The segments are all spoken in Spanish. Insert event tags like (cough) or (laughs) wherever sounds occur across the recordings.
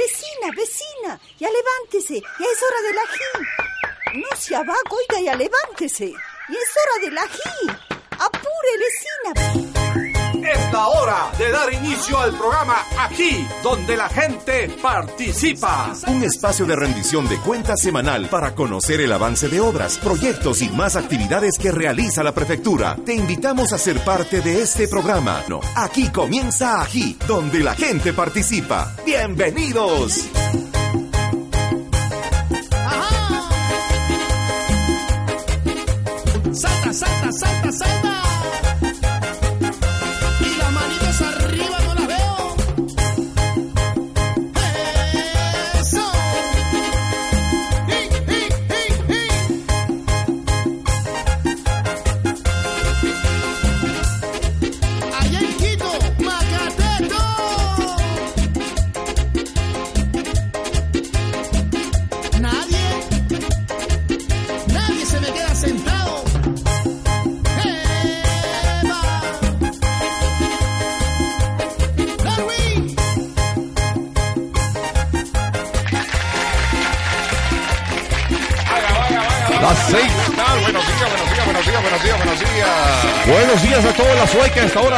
Vecina, vecina, ya levántese, ya es hora del ají. No se abajo, oiga, ya levántese. Ya es hora del ají. Apure, vecina. Es la hora de dar inicio al programa aquí, donde la gente participa. Un espacio de rendición de cuentas semanal para conocer el avance de obras, proyectos y más actividades que realiza la prefectura. Te invitamos a ser parte de este programa. No, aquí comienza Ají, donde la gente participa. ¡Bienvenidos!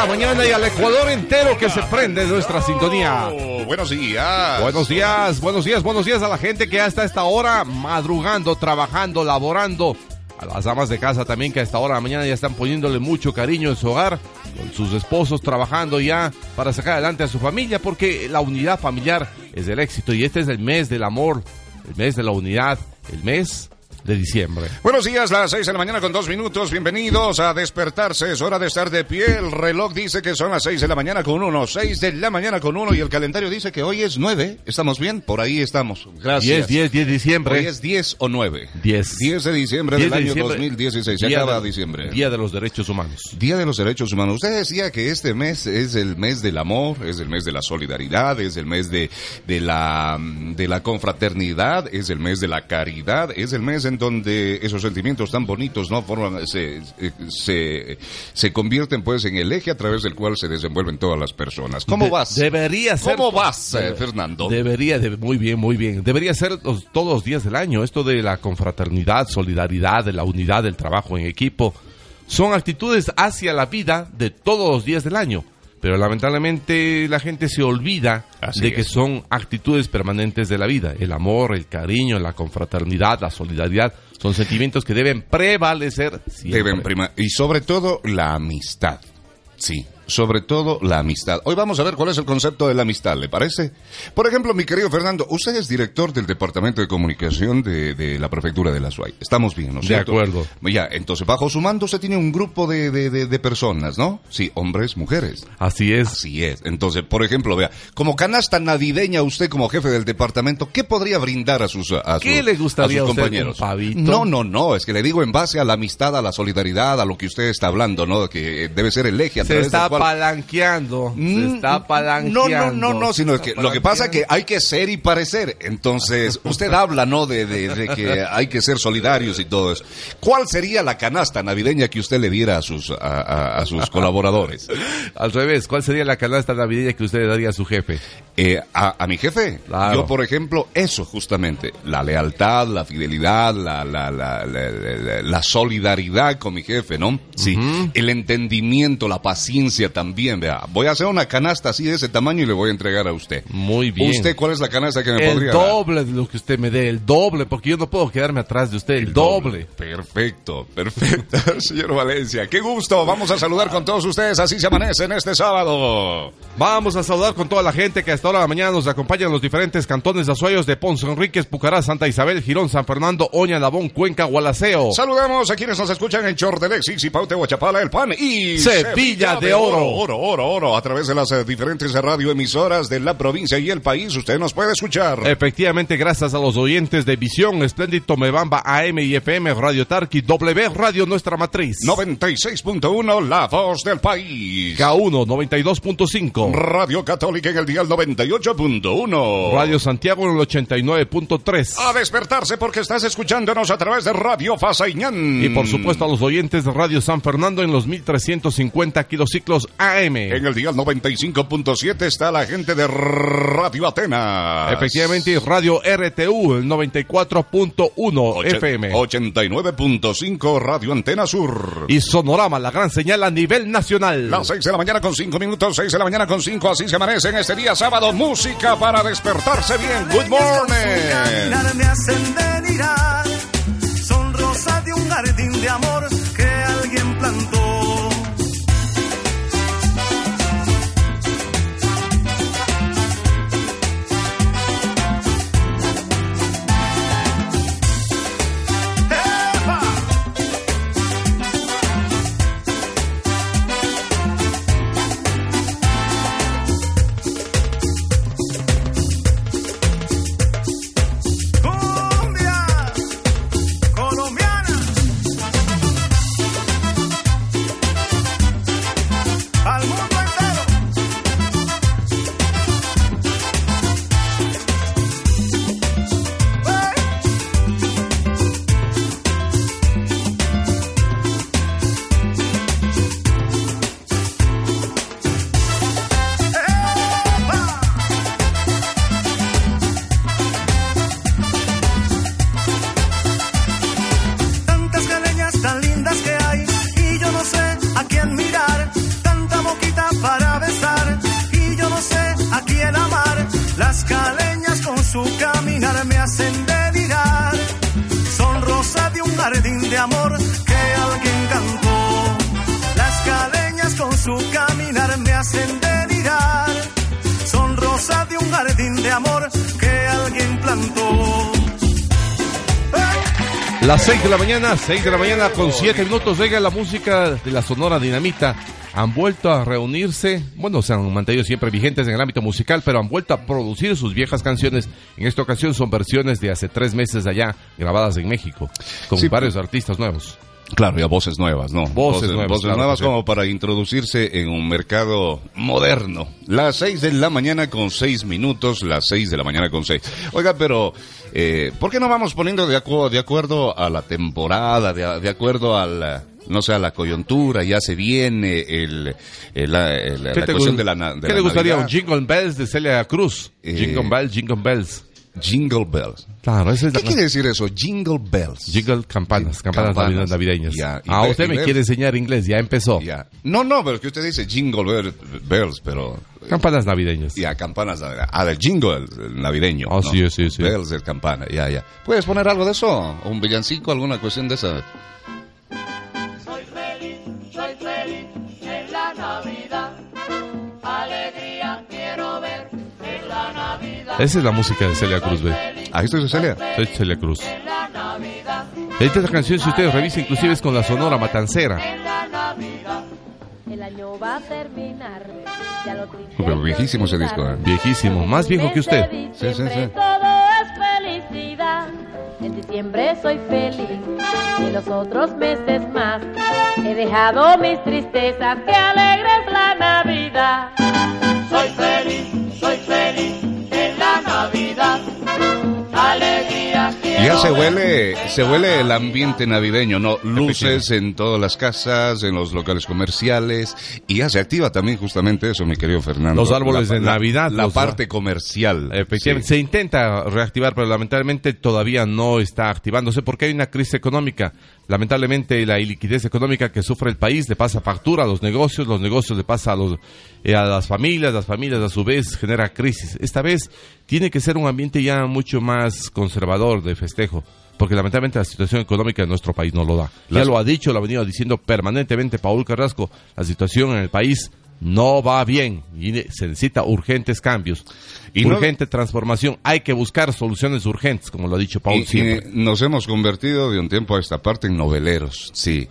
La mañana y al Ecuador entero que se prende de nuestra sintonía. Oh, buenos días. Buenos días, buenos días, buenos días a la gente que hasta esta hora madrugando, trabajando, laborando. A las damas de casa también que a esta hora de la mañana ya están poniéndole mucho cariño en su hogar, con sus esposos trabajando ya para sacar adelante a su familia, porque la unidad familiar es el éxito y este es el mes del amor, el mes de la unidad, el mes de diciembre. Buenos días, las seis de la mañana con dos minutos. Bienvenidos a despertarse. Es hora de estar de pie. El reloj dice que son las seis de la mañana con uno. Seis de la mañana con uno. Y el calendario dice que hoy es nueve. ¿Estamos bien? Por ahí estamos. Gracias. 10, 10, 10 de diciembre. Hoy es 10 o 9. 10. 10 de diciembre 10 del de año diciembre. 2016. Se Día acaba de- diciembre. Día de los Derechos Humanos. Día de los Derechos Humanos. Usted decía que este mes es el mes del amor, es el mes de la solidaridad, es el mes de, de, la, de la confraternidad, es el mes de la caridad, es el mes en donde esos sentimientos tan bonitos no forman, se, se, se convierten pues en el eje a través del cual se desenvuelven todas las personas. ¿Cómo De- vas? Debería ser. ¿Cómo vas, eh, Fernando? Debería, de- muy bien, muy bien. Debería ser los- todos los días del año. Esto de la confraternidad, solidaridad, de la unidad, del trabajo en equipo. Son actitudes hacia la vida de todos los días del año. Pero lamentablemente la gente se olvida Así de que son actitudes permanentes de la vida. El amor, el cariño, la confraternidad, la solidaridad son sentimientos que deben prevalecer siempre. Deben prima y sobre todo la amistad. Sí, sobre todo la amistad. Hoy vamos a ver cuál es el concepto de la amistad, ¿le parece? Por ejemplo, mi querido Fernando, usted es director del Departamento de Comunicación de, de la Prefectura de la SUAY. Estamos bien, ¿no es De cierto? acuerdo. Ya, entonces, bajo su mando usted tiene un grupo de, de- de- de personas, ¿no? Sí, hombres, mujeres. Así es. Así es. Entonces, por ejemplo, vea, como canasta navideña, usted como jefe del departamento, ¿qué podría brindar a sus, a sus, ¿Qué le gustaría a sus compañeros? un pavito? No, no, no, es que le digo en base a la amistad, a la solidaridad, a lo que usted está hablando, ¿no? Que debe ser el eje a Se través está del cual- palanqueando. Se Mm, está No, palanqueando. no, no, no, sino que lo que pasa es que hay que ser y parecer. Entonces, (laughs) usted habla, ¿no? De, de- de que hay que ser solidarios y todo eso. ¿Cuál sería la canasta navideña que usted le diera a sus, a, a- a sus (laughs) colaboradores? Al revés, ¿cuál sería la canasta navideña que usted le daría a su jefe? Eh, a, mi jefe. Claro. Yo, por ejemplo, eso justamente, la lealtad, la fidelidad, la, la, la, la, la- la solidaridad con mi jefe, ¿no? Sí. El entendimiento, la paciencia también, vea. Voy a hacer una canasta así de ese tamaño y le voy a entregar a usted. Muy bien. ¿Usted cuál es la canasta que me el podría dar? doble de lo que usted me dé, el doble, porque yo no puedo quedarme atrás de usted, el, doble. Perfecto, perfecto, (laughs) señor Valencia. Qué gusto. Vamos a saludar con todos ustedes. Así se amanecen este sábado. Vamos a saludar con toda la gente que a esta hora de la mañana nos acompaña en los diferentes cantones de Azuayos de Ponce, Enríquez, Pucará, Santa Isabel, Girón, San Fernando, Oña, Labón, Cuenca, Gualaceo. Saludamos a quienes nos escuchan en Chordelexis Paute, Huachapala, El Pan y Sevilla de Oro. Oro, oro, oro. A través de las eh, diferentes radioemisoras de la provincia y el país, usted nos puede escuchar. Efectivamente, gracias a los oyentes de Visión, Espléndito, Mebamba, AM y FM, Radio Tarqui, W Radio Nuestra Matriz. 96.1, La Voz del País. K1, 92.5. Radio Católica en el dial 98.1. Radio Santiago en el 89.3. A despertarse porque estás escuchándonos a través de Radio Fasaiñán. Y por supuesto a los oyentes de Radio San Fernando en los 1350 kilociclos 600 AM. En el día 95.7 está la gente de Radio Atenas. Efectivamente, Radio RTU, el 94.1 Oche- FM. 89.5 Radio Antena Sur. Y Sonorama, la gran señal a nivel nacional. Las 6 de la mañana con 5 minutos, 6 de la mañana con 5, así se amanece en este día sábado. Música para despertarse bien. Good morning. Son rosas de un jardín de amor la mañana, 6 de la mañana con 7 minutos llega la música de la Sonora Dinamita. Han vuelto a reunirse, bueno, se han mantenido siempre vigentes en el ámbito musical, pero han vuelto a producir sus viejas canciones. En esta ocasión son versiones de hace tres meses allá, grabadas en México, con Sí, varios artistas nuevos. Claro, ya voces nuevas, ¿no? Voces nuevas, Voces claro nuevas como para introducirse en un mercado moderno. Las 6 de la mañana con 6 minutos, las 6 de la mañana con 6. Oiga, pero, eh, ¿por qué no vamos poniendo de, acu- de acuerdo a la temporada, de, de acuerdo a la, no sé, a la coyuntura? Ya se viene el, el- la, el- la ¿Qué, cuestión de la, na- de qué la le gustaría? Navidad. Un Jingle Bells de Celia Cruz. Eh, Jingle Bells, Jingle Bells. Jingle Bells. Claro, esa es la ¿Qué quiere decir eso? Jingle Bells. Jingle campanas, campanas, Campanas. navideñas. Ya, y ah, usted me quiere enseñar inglés, ya empezó. Ya. No, no, pero es que usted dice Jingle Bell- Bells, pero... Campanas navideñas. Ya, campanas. Ah, del jingle el- el navideño. Ah, ¿no? sí, sí, sí. Bells, el campana, ya, ya. ¿Puedes poner algo de eso? ¿O ¿Un villancico, alguna cuestión de esa? Esa es la música de Celia Cruz, ve. Ah, esto es de Celia. Soy Celia Cruz. En la Navidad, Esta canción, si ustedes revisan, inclusive es con la Sonora Matancera. la. El año va a terminar. Ya lo triste Pero es viejísimo ese disco, ¿eh? Viejísimo, más viejo que usted. En Sí, sí, diciembre sí. Todo es felicidad. En diciembre soy feliz. Y los otros meses más. He dejado mis tristezas. Que alegre es la Navidad. Soy feliz, soy feliz la Navidad. Alegría Ya se huele, se huele el ambiente navideño, ¿no? Luces en todas las casas, en los locales comerciales. Y ya se activa también justamente eso, mi querido Fernando. Los árboles La- de la- Navidad, La parte comercial. Efectivamente, Sí. se intenta reactivar, pero lamentablemente todavía no está activándose porque hay una crisis económica. Lamentablemente la iliquidez económica que sufre el país le pasa factura a los negocios, los negocios le pasa a, los, eh, a las familias, las familias a su vez genera crisis. Esta vez tiene que ser un ambiente ya mucho más conservador de festejo. Porque lamentablemente la situación económica de nuestro país no lo da. Ya lo ha dicho, lo ha venido diciendo permanentemente Paul Carrasco. La situación en el país no va bien y se necesita urgentes cambios. Y no- urgente transformación. Hay que buscar soluciones urgentes, como lo ha dicho Paul Y- siempre. y nos hemos convertido de un tiempo a esta parte en noveleros, sí.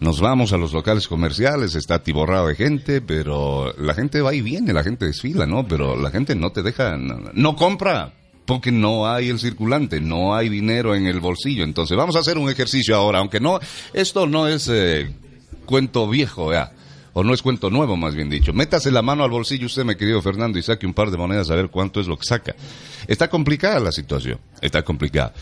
Nos vamos a los locales comerciales, está atiborrado de gente, pero la gente va y viene, la gente desfila, ¿no? Pero la gente no te deja, no, no compra, porque no hay el circulante, no hay dinero en el bolsillo. Entonces vamos a hacer un ejercicio ahora, aunque no, esto no es eh, cuento viejo, ya. O no es cuento nuevo, más bien dicho. Métase la mano al bolsillo usted, mi querido Fernando, y saque un par de monedas a ver cuánto es lo que saca. Está complicada la situación, está complicada.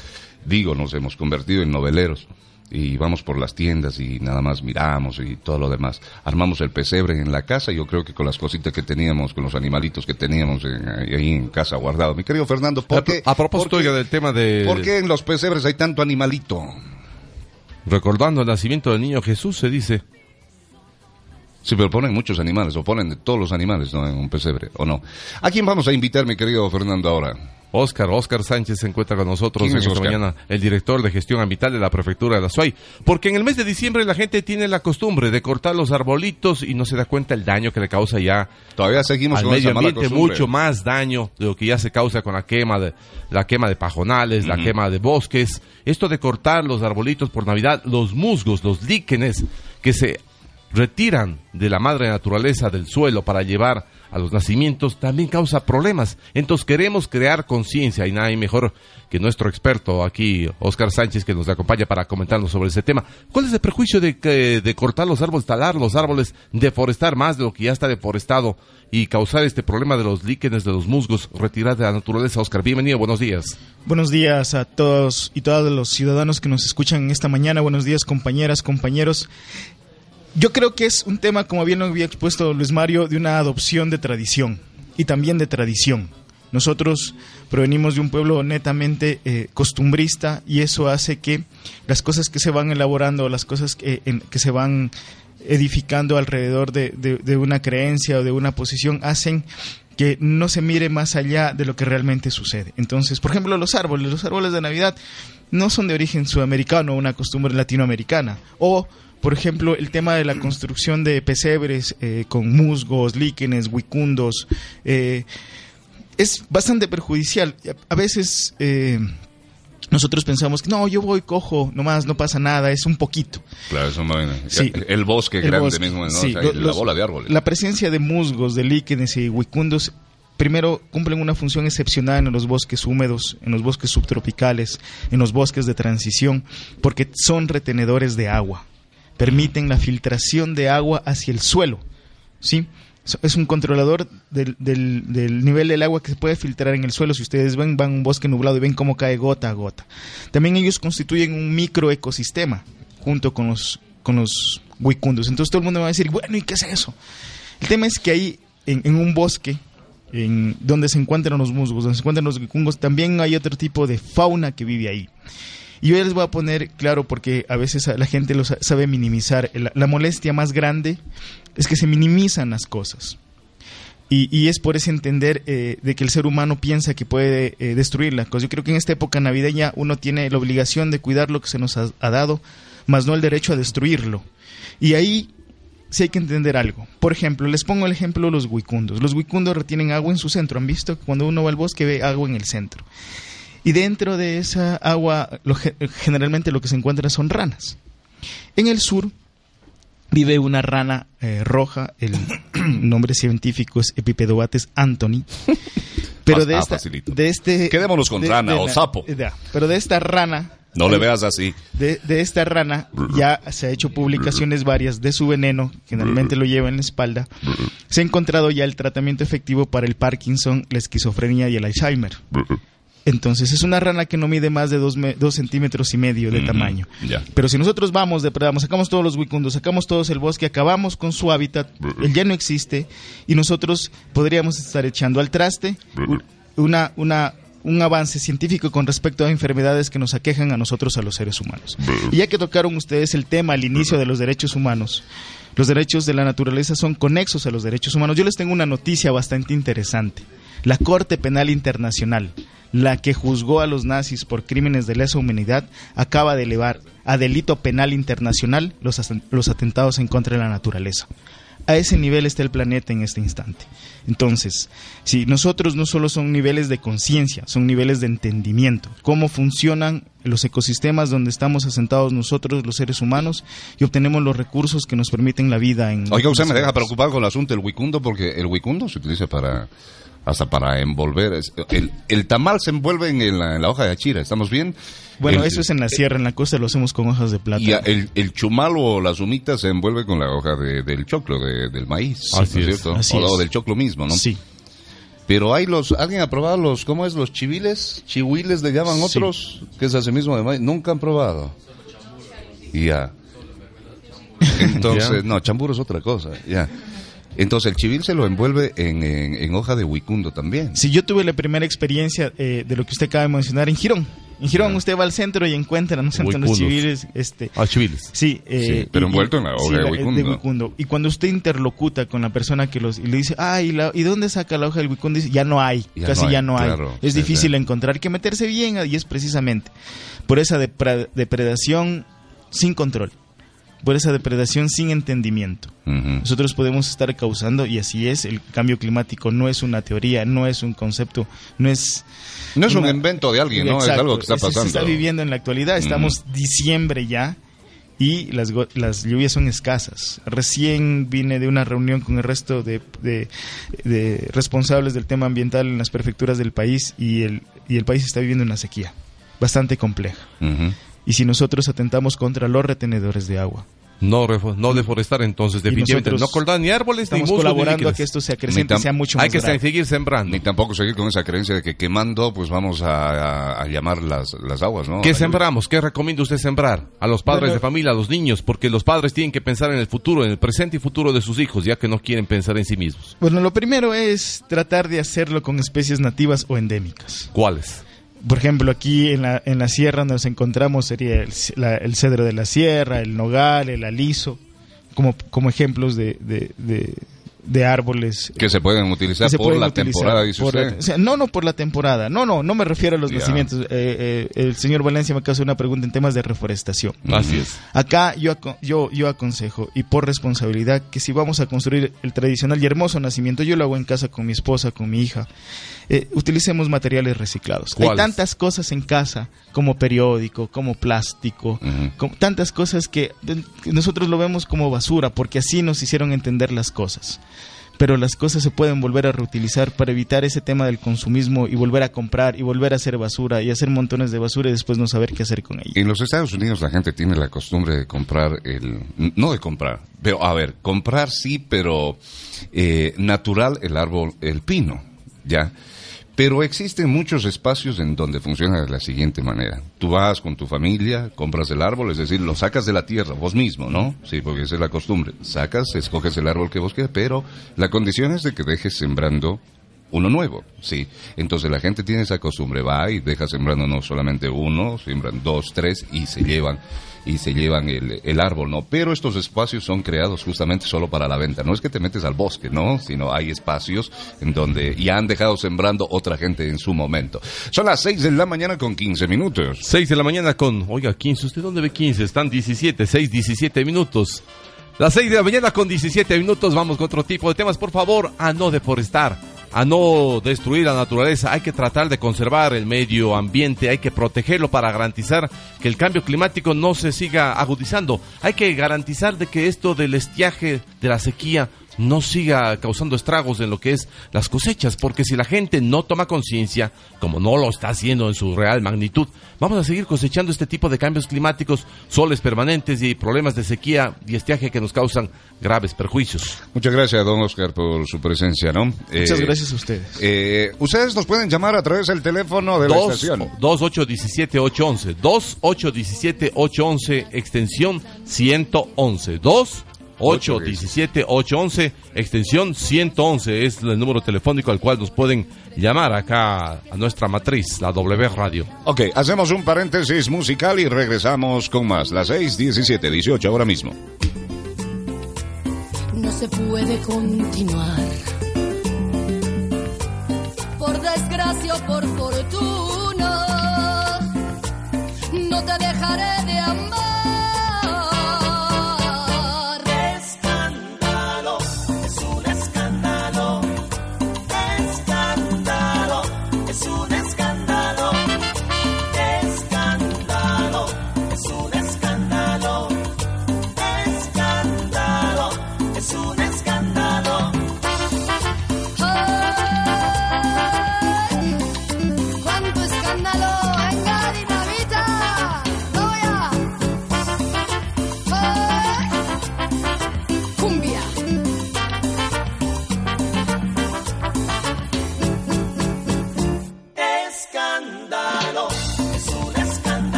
Digo, nos hemos convertido en noveleros. y vamos por las tiendas y nada más miramos y todo lo demás. Armamos el pesebre en la casa, yo creo que con las cositas que teníamos, con los animalitos que teníamos en- ahí en casa guardado. Mi querido Fernando, ¿por A, qué, a propósito por qué- oiga, del tema de por qué en los pesebres hay tanto animalito? recordando el nacimiento del niño Jesús, se dice. Sí, pero ponen muchos animales, o ponen de todos los animales ¿no? en un pesebre, ¿o no? ¿A quién vamos a invitar, mi querido Fernando, ahora? Oscar, Oscar Sánchez se encuentra con nosotros ¿Quién en es esta Oscar? mañana, el director de gestión ambiental de la prefectura de la SUAY. Porque en el mes de diciembre la gente tiene la costumbre de cortar los arbolitos y no se da cuenta el daño que le causa ya Todavía seguimos al con medio ambiente, mucho más daño de lo que ya se causa con la quema de la quema de pajonales, la quema de bosques. Esto de cortar los arbolitos por Navidad, los musgos, los líquenes que se retiran de la madre naturaleza del suelo para llevar a los nacimientos también causa problemas. Entonces queremos crear conciencia y nadie mejor que nuestro experto aquí, Oscar Sánchez, que nos acompaña para comentarnos sobre ese tema. ¿Cuál es el prejuicio de, que, de cortar los árboles, talar los árboles, deforestar más de lo que ya está deforestado y causar este problema de los líquenes, de los musgos, retirar de la naturaleza? Oscar, bienvenido, buenos días. Buenos días a todos y todos los ciudadanos que nos escuchan esta mañana. Buenos días, compañeras, compañeros. Yo creo que es un tema, como bien lo había expuesto Luis Mario, de una adopción de tradición y también de tradición. Nosotros provenimos de un pueblo netamente eh, costumbrista y eso hace que las cosas que se van elaborando, las cosas que, se van edificando alrededor de, de- de una creencia o de una posición hacen que no se mire más allá de lo que realmente sucede. Entonces, por ejemplo, los árboles, los árboles de Navidad no son de origen sudamericano, una costumbre latinoamericana. O, por ejemplo, el tema de la construcción de pesebres eh, con musgos, líquenes, huicundos, eh, es bastante perjudicial. A veces eh, nosotros pensamos que no, yo voy, cojo, nomás, no pasa nada, es un poquito. Claro, eso no- Sí. El bosque El grande bosque, mismo, ¿no? sí, O sea, la bola de árboles. La presencia de musgos, de líquenes y huicundos, primero cumplen una función excepcional en los bosques húmedos, en los bosques subtropicales, en los bosques de transición, porque son retenedores de agua. Permiten la filtración de agua hacia el suelo. ¿Sí? Es un controlador del, del- nivel del agua que se puede filtrar en el suelo. Si ustedes ven, van a un bosque nublado y ven cómo cae gota a gota. También ellos constituyen un microecosistema junto con los, con los huicundos. Entonces todo el mundo va a decir, bueno, ¿y qué es eso? El tema es que ahí, en, en un bosque, en donde se encuentran los musgos, donde se encuentran los huicungos, también hay otro tipo de fauna que vive ahí. Y yo les voy a poner claro porque a veces la gente lo sa- sabe minimizar. La, molestia más grande es que se minimizan las cosas. Y, y es por ese entender eh, de que el ser humano piensa que puede eh, destruir. Yo creo que en esta época navideña uno tiene la obligación de cuidar lo que se nos ha, dado, más no el derecho a destruirlo. Y ahí sí hay que entender algo. Por ejemplo, les pongo el ejemplo de los huicundos. Los huicundos retienen agua en su centro. ¿Han visto? Cuando uno va al bosque ve agua en el centro. Y dentro de esa agua, lo ge- generalmente lo que se encuentra son ranas. En el sur vive una rana eh, roja, el (clears throat) nombre científico es Epipedobates anthony. (laughs) Pero de Ah, esta, de este, Quedémonos con de- rana de o sapo. pero de esta rana No le veas así. de, de esta rana ya se ha hecho publicaciones varias de su veneno, generalmente lo lleva en la espalda. Se ha encontrado ya el tratamiento efectivo para el Parkinson, la esquizofrenia y el Alzheimer. Entonces es una rana que no mide más de dos, dos centímetros y medio de tamaño. Pero si nosotros vamos, depredamos, sacamos todos los huicundos, sacamos todos el bosque, acabamos con su hábitat, él ya no existe, y nosotros podríamos estar echando al traste una, una, un avance científico con respecto a enfermedades que nos aquejan a nosotros, a los seres humanos. Y ya que tocaron ustedes el tema al inicio de los derechos humanos, los derechos de la naturaleza son conexos a los derechos humanos. Yo les tengo una noticia bastante interesante. La Corte Penal Internacional, la que juzgó a los nazis por crímenes de lesa humanidad, acaba de elevar a delito penal internacional los, los atentados en contra de la naturaleza. A ese nivel está el planeta en este instante. Entonces, si nosotros no solo son niveles de conciencia, son niveles de entendimiento, cómo funcionan los ecosistemas donde estamos asentados nosotros, los seres humanos, y obtenemos los recursos que nos permiten la vida en... Oiga, usted me deja preocupado con el asunto del huicundo porque el huicundo se utiliza para hasta para envolver. El, el tamal se envuelve en, la hoja de achira, ¿estamos bien? Bueno, El- eso es en la sierra, en la costa lo hacemos con hojas de plata. Y el, el chumal o la sumita se envuelve con la hoja de- del choclo, de- del maíz, Así ¿no es, cierto? así o, es. o del choclo mismo, ¿no? Sí. Pero hay los, ¿alguien ha probado los, cómo es, los chiviles? Chihuiles le llaman Sí. otros, que es así mismo de maíz. Nunca han probado. Ya. (laughs) Entonces, no, chamburo es otra cosa, ya. Entonces el chivil se lo envuelve en, en- en hoja de huicundo también. Si yo tuve la primera experiencia eh, de lo que usted acaba de mencionar en Girón. En Girón usted va al centro y encuentra, ¿no? Los civiles, este, Ah, chiviles. Sí, eh, Sí, pero y- envuelto en la hoja de huicundo. huicundo. Y cuando usted interlocuta con la persona que los y le dice, ah, ¿y, la- ¿y dónde saca la hoja del huicundo? Dice, ya no hay, Ya casi no hay, ya no hay. claro, es sí, difícil sí. encontrar, hay que meterse bien y es precisamente por esa depredación sin control, por esa depredación sin entendimiento. Nosotros podemos estar causando, y así es, el cambio climático no es una teoría, no es un concepto, no es... No es un invento de alguien, ¿no? es algo que está pasando. Se está viviendo en la actualidad, estamos diciembre ya y las, las lluvias son escasas. Recién vine de una reunión con el resto de, de- de responsables del tema ambiental en las prefecturas del país y el, y el país está viviendo una sequía bastante compleja. Y si nosotros atentamos contra los retenedores de agua, No, no deforestar entonces, definitivamente. No cortar ni árboles ni estamos ni colaborando a que esto se acreciente sea mucho más Hay que grave. seguir sembrando. Ni tampoco seguir con esa creencia de que quemando, pues vamos a, a- a llamar las, las aguas, ¿no? ¿Qué sembramos? ¿Qué recomienda usted sembrar? A los padres Bueno. de familia, a los niños, porque los padres tienen que pensar en el futuro, en el presente y futuro de sus hijos, ya que no quieren pensar en sí mismos. Bueno, lo primero es tratar de hacerlo con especies nativas o endémicas. ¿Cuáles? Por ejemplo, aquí en la, en la sierra donde nos encontramos sería el, c- la- el cedro de la sierra, el nogal, el aliso, como, como ejemplos de, de, de- de árboles Que se pueden utilizar se por pueden la utilizar temporada, dice por la- usted. o sea, no, no por la temporada. No, no, no me refiero a los nacimientos. Eh, eh, el señor Valencia me hace una pregunta en temas de reforestación. Así es. Acá yo, yo, yo aconsejo, y por responsabilidad, que si vamos a construir el tradicional y hermoso nacimiento, yo lo hago en casa con mi esposa, con mi hija, eh, utilicemos materiales reciclados. Hay tantas cosas en casa, como periódico, como plástico, como tantas cosas que nosotros lo vemos como basura, porque así nos hicieron entender las cosas. Pero las cosas se pueden volver a reutilizar para evitar ese tema del consumismo y volver a comprar y volver a hacer basura y hacer montones de basura y después no saber qué hacer con ella. En los Estados Unidos la gente tiene la costumbre de comprar el... No de comprar, pero a ver, comprar sí, pero eh, natural el árbol, el pino, ¿ya? Pero existen muchos espacios en donde funciona de la siguiente manera. Tú vas con tu familia, compras el árbol, es decir, lo sacas de la tierra, vos mismo, ¿no? Sí, porque esa es la costumbre. Sacas, escoges el árbol que vos quieras, pero la condición es de que dejes sembrando uno nuevo, sí. Entonces la gente tiene esa costumbre, va y deja sembrando no solamente uno, siembran dos, tres y se llevan y se llevan el, el árbol, ¿no? Pero estos espacios son creados justamente solo para la venta. No es que te metes al bosque, ¿no? Sino hay espacios en donde ya han dejado sembrando otra gente en su momento. Son las 6 de la mañana con 15 minutos. 6 de la mañana con, oiga, 15, ¿usted dónde ve 15? Están 17, 6, 17 minutos. Las 6 de la mañana con 17 minutos, vamos con otro tipo de temas. Por favor, a no deforestar, a no destruir la naturaleza. Hay que tratar de conservar el medio ambiente, hay que protegerlo para garantizar que el cambio climático no se siga agudizando. Hay que garantizar de que esto del estiaje, de la sequía, no siga causando estragos en lo que es las cosechas, porque si la gente no toma conciencia, como no lo está haciendo en su real magnitud, vamos a seguir cosechando este tipo de cambios climáticos, soles permanentes y problemas de sequía y estiaje que nos causan graves perjuicios. Muchas gracias, don Oscar, por su presencia, ¿no? Muchas Eh, gracias a ustedes. eh, ustedes nos pueden llamar a través del teléfono de la Dos- estación. 2817-811, 2817-811, extensión 111, 2817-811, extensión 111 es el número telefónico al cual nos pueden llamar acá a nuestra matriz, la W Radio. Ok, hacemos un paréntesis musical y regresamos con más. Las 6, 17, 18 ahora mismo. no se puede continuar. Por desgracia o por fortuna, no te dejaré de amar.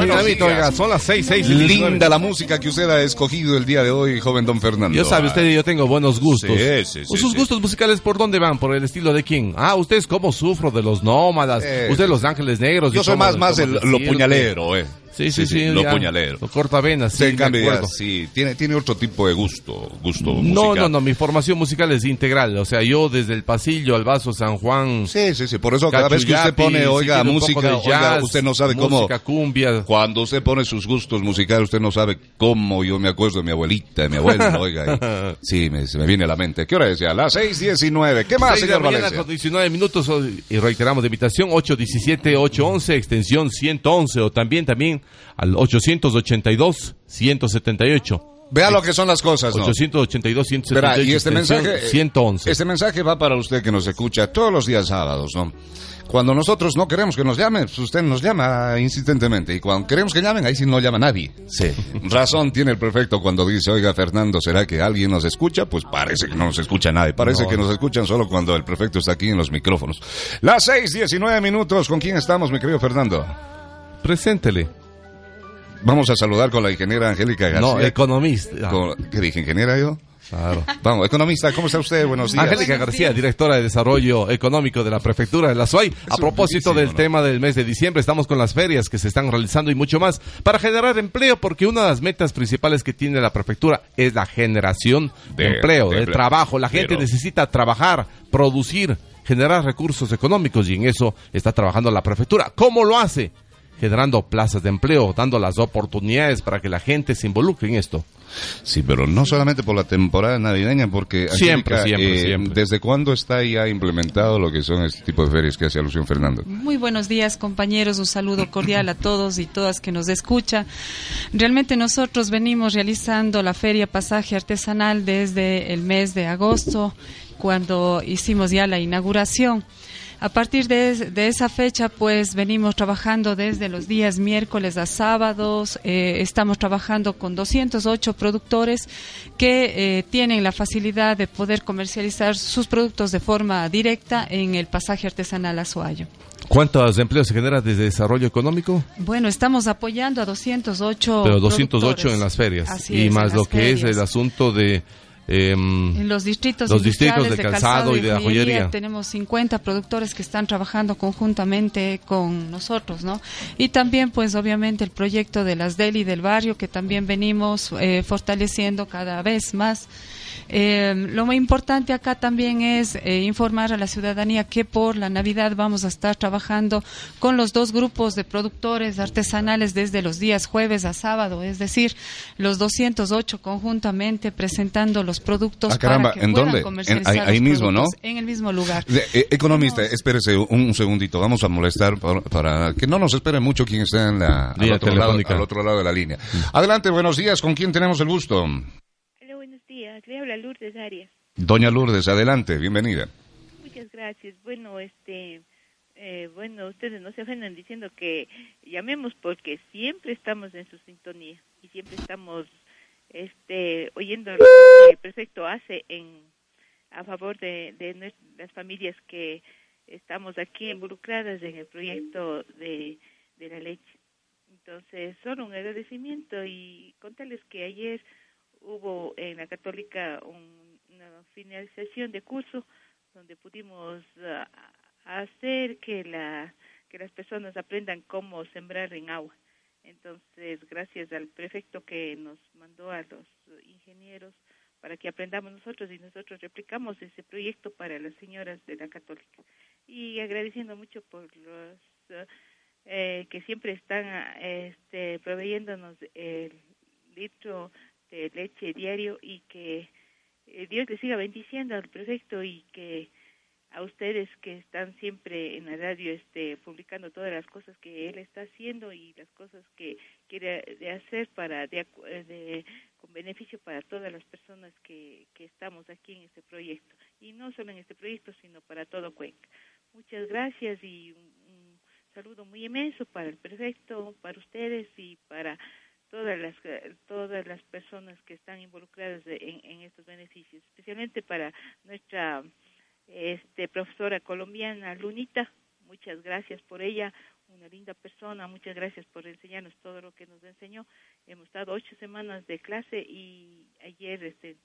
Dinamita, oiga, son las 6, 6 Linda la música que usted ha escogido el día de hoy, joven don Fernando. Yo sabe usted, yo tengo buenos gustos. Sí, sí, sí, ¿Sus gustos musicales por dónde van? ¿Por el estilo de quién? Ah, usted es como sufro de los nómadas, Eh, usted los ángeles negros. Yo soy cómo- más, más cómo el- lo puñalero, eh. Sí, sí, sí. Lo puñalero. Lo corta venas, sí, en cambio, ya, sí, tiene, tiene otro tipo de gusto, gusto No, musical. no, no, mi formación musical es integral. O sea, yo desde el pasillo al vaso San Juan. Sí, sí, sí. Por eso cada vez que usted pone, si oiga, poco música, de oiga, jazz, usted no sabe cómo. Música cumbia. Cuando usted pone sus gustos musicales, usted no sabe cómo. Yo me acuerdo de mi abuelita, de mi abuelo, (laughs) oiga. y- sí, me, se me viene a la mente. ¿Qué hora es ya? Las 6:19. ¿Qué más, Seis de señor la mañana Valencia? con 19 minutos y reiteramos de invitación 817-811 extensión 111 o también también al 882-178. Vea lo que son las cosas, ¿no? 882-178 Verá, y este mensaje, 111. este mensaje va para usted que nos escucha todos los días sábados, ¿no? Cuando nosotros no queremos que nos llamen, pues usted nos llama insistentemente. Y cuando queremos que llamen, ahí sí no llama nadie. Sí. (laughs) Razón tiene el prefecto cuando dice, oiga, Fernando, ¿será que alguien nos escucha? Pues parece que no nos escucha nadie. Parece No. que nos escuchan solo cuando el prefecto está aquí en los micrófonos. Las seis, diecinueve minutos. ¿Con quién estamos, mi querido Fernando? Preséntele. Vamos a saludar con la ingeniera Angélica García. No, economista. Con- ¿Qué dije, ingeniera yo? Claro. Vamos, economista, ¿cómo está usted? Buenos días. Angélica García, directora de Desarrollo Económico de la Prefectura de la SUAY. A propósito del tema del mes de diciembre, estamos con las ferias que se están realizando y mucho más para generar empleo, porque una de las metas principales que tiene la Prefectura es la generación de, De- empleo, de trabajo. La gente Pero- necesita trabajar, producir, generar recursos económicos y en eso está trabajando la Prefectura. ¿Cómo lo hace? Generando plazas de empleo, dando las oportunidades para que la gente se involucre en esto. Sí, pero no solamente por la temporada navideña, porque Siempre, Angélica, siempre, eh, siempre. ¿Desde cuándo está ya implementado lo que son este tipo de ferias que hace alusión Fernando? Muy buenos días, compañeros. Un saludo cordial a todos y todas que nos escuchan. Realmente nosotros venimos realizando la feria pasaje artesanal desde el mes de agosto, cuando hicimos ya la inauguración. A partir de, de esa fecha, pues venimos trabajando desde los días miércoles a sábados. Eh, estamos trabajando con 208 productores que eh, tienen la facilidad de poder comercializar sus productos de forma directa en el pasaje artesanal Azuayo. ¿Cuántos empleos se genera desde desarrollo económico? Bueno, estamos apoyando a 208 Pero 208 productores. en las ferias. Así y es, más lo que es el asunto de... em, En los distritos, Los distritos industriales de calzado y de la joyería. tenemos 50 productores que están trabajando conjuntamente con nosotros, ¿no? Y también, pues, obviamente, el proyecto de las deli del barrio que también venimos eh, fortaleciendo cada vez más. Eh, lo muy importante acá también es eh, informar a la ciudadanía que por la Navidad vamos a estar trabajando con los dos grupos de productores artesanales desde los días jueves a sábado, es decir, los 208 conjuntamente presentando los productos Ah, caramba, para que ¿en puedan dónde? comercializar En- ahí- ahí los mismo, ¿no? En el mismo lugar. De- eh, economista, espérese un, un segundito, vamos a molestar para, para que no nos espere mucho quien está en la, al, otro lado, al otro lado de la línea. Adelante, buenos días, ¿con quién tenemos el gusto? Le habla Lourdes Arias. Doña Lourdes, adelante, bienvenida. Muchas gracias. Bueno, este, eh, bueno, ustedes no se ofendan diciendo que llamemos porque siempre estamos en su sintonía y siempre estamos, este, oyendo lo que el prefecto hace en a favor de, de las familias que estamos aquí involucradas en el proyecto de, de la leche. Entonces, solo un agradecimiento y contarles que ayer hubo en la Católica un- una finalización de curso donde pudimos ah, hacer que la que las personas aprendan cómo sembrar en agua. Entonces, gracias al prefecto que nos mandó a los ingenieros para que aprendamos nosotros y nosotros replicamos ese proyecto para las señoras de la Católica. Y agradeciendo mucho por los eh, que siempre están ah, este, proveyéndonos el litro de leche diario y que eh, Dios le siga bendiciendo al prefecto y que a ustedes que están siempre en la radio este publicando todas las cosas que él está haciendo y las cosas que quiere de hacer para de, eh, de- con beneficio para todas las personas que, que estamos aquí en este proyecto. Y no solo en este proyecto sino para todo Cuenca. Muchas gracias y un, un saludo muy inmenso para el prefecto para ustedes y para todas las eh, todas las personas que están involucradas en, en estos beneficios especialmente para nuestra este profesora colombiana Lunita muchas gracias por ella una linda persona. Muchas gracias por enseñarnos todo lo que nos enseñó. Hemos estado ocho semanas de clase y ayer, este,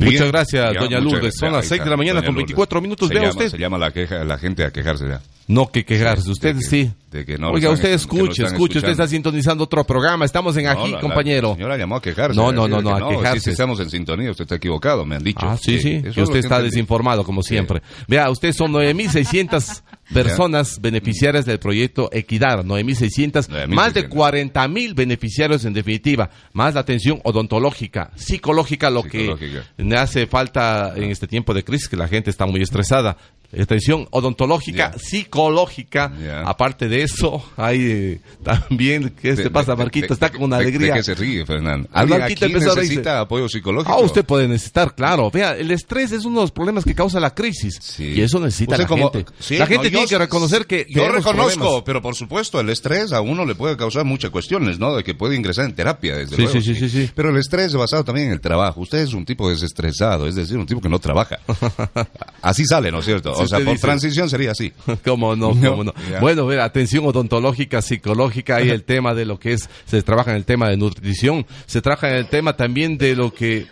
Muchas gracias, Ya, doña Lourdes. Son las Ahí 6 de la mañana con Lourdes. 24 minutos. Se Vea llama, usted. Se llama la, queja, la gente a quejarse ya. No, que quejarse. Usted de que- sí. de que no lo Oiga, están- usted no escuche, están escuche. Usted está sintonizando otro programa. Estamos en No, aquí, la- la compañero. señora llamó a quejarse. No, no, no, no, a quejarse. estamos en sintonía, usted está equivocado, me han dicho. Ah, sí, sí, usted está entendí. desinformado, como siempre. Vea, usted son 9.600 (laughs) personas beneficiarias del proyecto Equidad, 9.600, más de 40.000 beneficiarios en definitiva, más la atención odontológica, psicológica, lo Psicológica. que le hace falta en este tiempo de crisis, que la gente está muy estresada. Atención odontológica, psicológica, aparte de eso, hay eh, también, ¿qué te pasa, Marquito? Está con una alegría. ¿De qué se ríe, Fernando? Ah, ¿Alguien Marquito empezó a reírse. necesita apoyo psicológico? Ah, usted puede necesitar, claro. Vea, el estrés es uno de los problemas que causa la crisis. Y eso necesita Usted la como- gente. Sí, la no, gente yo- tiene que reconocer que Yo reconozco, problemas. pero por supuesto, el estrés a uno le puede causar muchas cuestiones, ¿no? De que puede ingresar en terapia, desde Sí, luego. sí, sí, sí, sí. Pero el estrés basado también en el trabajo. Usted es un tipo desestresado, es decir, un tipo que no trabaja. (laughs) Así sale, ¿no es cierto? O sea, por dice- transición sería así. (laughs) ¿Cómo no? (laughs) Bueno, ver, atención odontológica, psicológica, hay el (laughs) tema de lo que es, se trabaja en el tema de nutrición, se trabaja en el tema también de lo que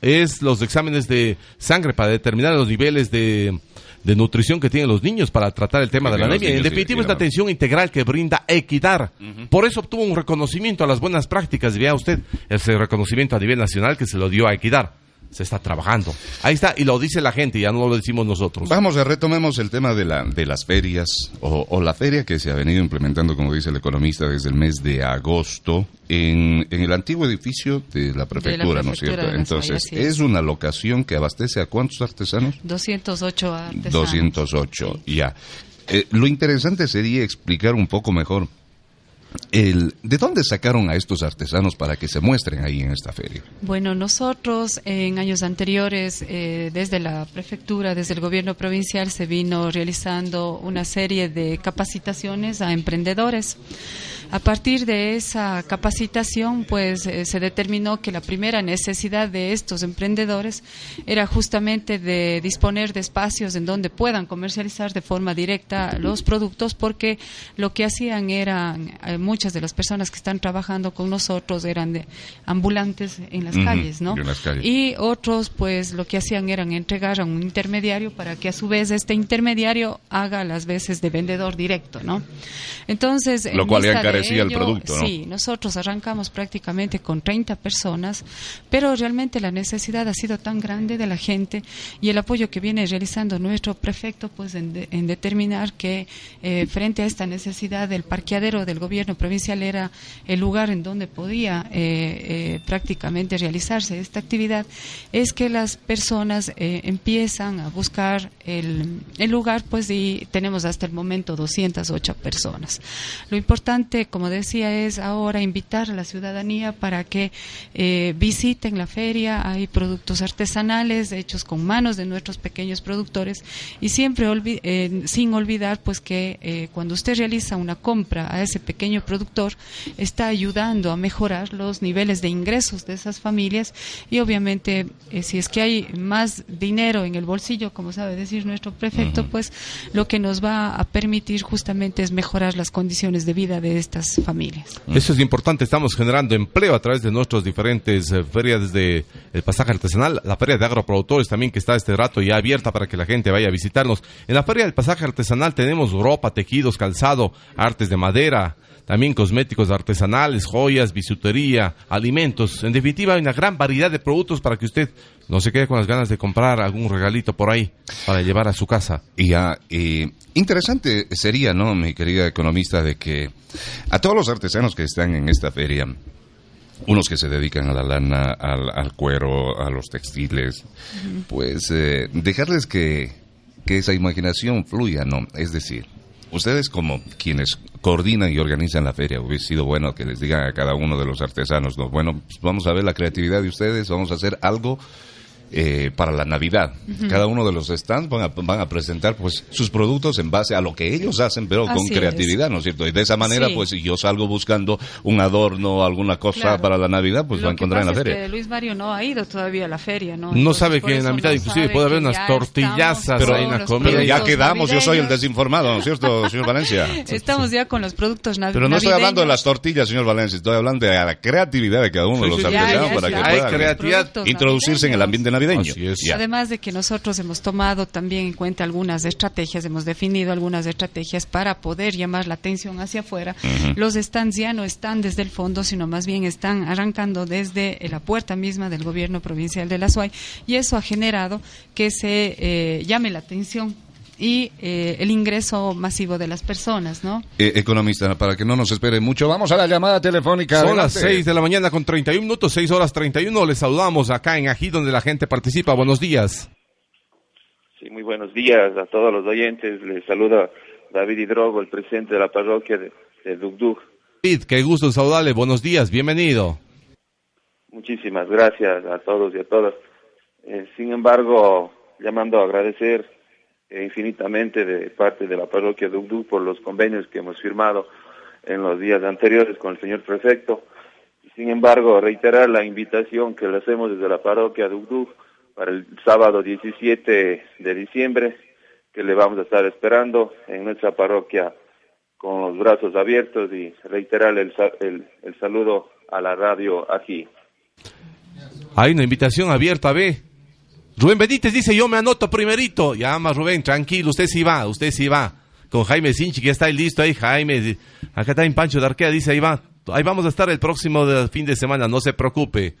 es los exámenes de sangre para determinar los niveles de, de nutrición que tienen los niños para tratar el tema Que de la anemia. En y es la atención integral que brinda Equidad. Por eso obtuvo un reconocimiento a las buenas prácticas. Vea usted, ese reconocimiento a nivel nacional que se lo dio a Equidad. Se está trabajando. Ahí está, y lo dice la gente, ya no lo decimos nosotros. Vamos a retomemos el tema de, la, de las ferias o, o la feria que se ha venido implementando, como dice el economista, desde el mes de agosto en, en el antiguo edificio de la prefectura, ¿no es prefectura cierto? Entonces, es. es una locación que abastece a cuántos artesanos? 208 artesanos. 208, ya. Eh, lo interesante sería explicar un poco mejor el de dónde sacaron a estos artesanos para que se muestren ahí en esta feria. Bueno, nosotros en años anteriores, eh, desde la prefectura, desde el gobierno provincial, se vino realizando una serie de capacitaciones a emprendedores. A partir de esa capacitación, pues eh, se determinó que la primera necesidad de estos emprendedores era justamente de disponer de espacios en donde puedan comercializar de forma directa los productos, porque lo que hacían eran, eh, muchas de las personas que están trabajando con nosotros eran de ambulantes en las calles, ¿no? en las calles. Y otros, pues lo que hacían eran entregar a un intermediario para que a su vez este intermediario haga las veces de vendedor directo, ¿no? Entonces, Lo en cual vista Sí, nosotros arrancamos prácticamente con 30 personas, pero realmente la necesidad ha sido tan grande de la gente y el apoyo que viene realizando nuestro prefecto, pues en, de- en determinar que eh, frente a esta necesidad del parqueadero del gobierno provincial era el lugar en donde podía eh, eh, prácticamente realizarse esta actividad, es que las personas eh, empiezan a buscar el, el lugar, pues y tenemos hasta el momento 208 personas. Lo importante, como decía, es ahora invitar a la ciudadanía para que eh, visiten la feria. Hay productos artesanales hechos con manos de nuestros pequeños productores. Y siempre olvi- eh, sin olvidar pues que eh, cuando usted realiza una compra a ese pequeño productor está ayudando a mejorar los niveles de ingresos de esas familias. Y obviamente eh, si es que hay más dinero en el bolsillo, como sabe decir nuestro prefecto, pues lo que nos va a permitir justamente es mejorar las condiciones de vida de estas familias. Eso es importante, estamos generando empleo a través de nuestras diferentes eh, ferias de el pasaje artesanal, la feria de agroproductores también que está este rato ya abierta para que la gente vaya a visitarnos. En la feria del pasaje artesanal tenemos ropa, tejidos, calzado, artes de madera, también cosméticos artesanales, joyas, bisutería, alimentos. En definitiva, hay una gran variedad de productos para que usted no se quede con las ganas de comprar algún regalito por ahí para llevar a su casa. Y ya, eh, interesante sería, ¿no, mi querida economista, de que a todos los artesanos que están en esta feria, unos que se dedican a la lana, al, al cuero, a los textiles, pues eh, dejarles que, que esa imaginación fluya, ¿no? Es decir, ustedes como quienes coordinan y organizan la feria, hubiese sido bueno que les digan a cada uno de los artesanos, ¿no? Bueno, pues vamos a ver la creatividad de ustedes, vamos a hacer algo eh, para la Navidad. Cada uno de los stands van a, van a presentar pues sus productos en base a lo que ellos hacen, pero con creatividad, ¿no es cierto? Y de esa manera, Sí. pues si yo salgo buscando un adorno, alguna cosa Claro. para la Navidad, pues Lo va a que encontrar en la es feria. que Luis Mario no ha ido todavía a la feria, ¿no? No Entonces, sabe que en la mitad no inclusive puede haber unas tortillazas Pero, ahí en la comida. pero ya quedamos, yo soy el navideños. desinformado, ¿no es cierto, señor Valencia? (laughs) Estamos ya con los productos nav- Pero no estoy hablando de navideños. las tortillas, señor Valencia, estoy hablando de la creatividad de cada uno de los artesanos para ya. que puedan introducirse en el ambiente navideño. Ya. Además de que nosotros hemos tomado también en cuenta algunas estrategias, hemos definido algunas estrategias para poder llamar la atención hacia afuera. Los stands ya no están desde el fondo, sino más bien están arrancando desde la puerta misma del gobierno provincial de la SUAY y eso ha generado que se eh, llame la atención y eh, el ingreso masivo de las personas, ¿no? Eh, economista, para que no nos espere mucho, vamos a la llamada telefónica. Son Adelante. las 6 de la mañana con 31 minutos, 6 horas 31. Les saludamos acá en Ají, donde la gente participa. Buenos días. Sí, muy buenos días a todos los oyentes. Les saluda David Hidrogo, el presidente de la parroquia de, de Dugdug. David, qué gusto saludarle. Buenos días, bienvenido. Muchísimas gracias a todos y a todas. Eh, sin embargo, llamando a agradecer infinitamente de parte de la parroquia de Dugdug por los convenios que hemos firmado en los días anteriores con el señor prefecto. Sin embargo, reiterar la invitación que le hacemos desde la parroquia de Dugdug para el sábado 17 de diciembre, que le vamos a estar esperando en nuestra parroquia con los brazos abiertos y reiterarle el, el- el saludo a la radio aquí. Hay una invitación abierta, ve. Rubén Benítez dice, yo me anoto primerito. Ya más Rubén, tranquilo, usted sí va, usted sí va. Con Jaime Sinchi, que está ahí listo ahí, Jaime. Acá está en Pancho de Arquea, dice, ahí va. Ahí vamos a estar el próximo de- fin de semana, no se preocupe.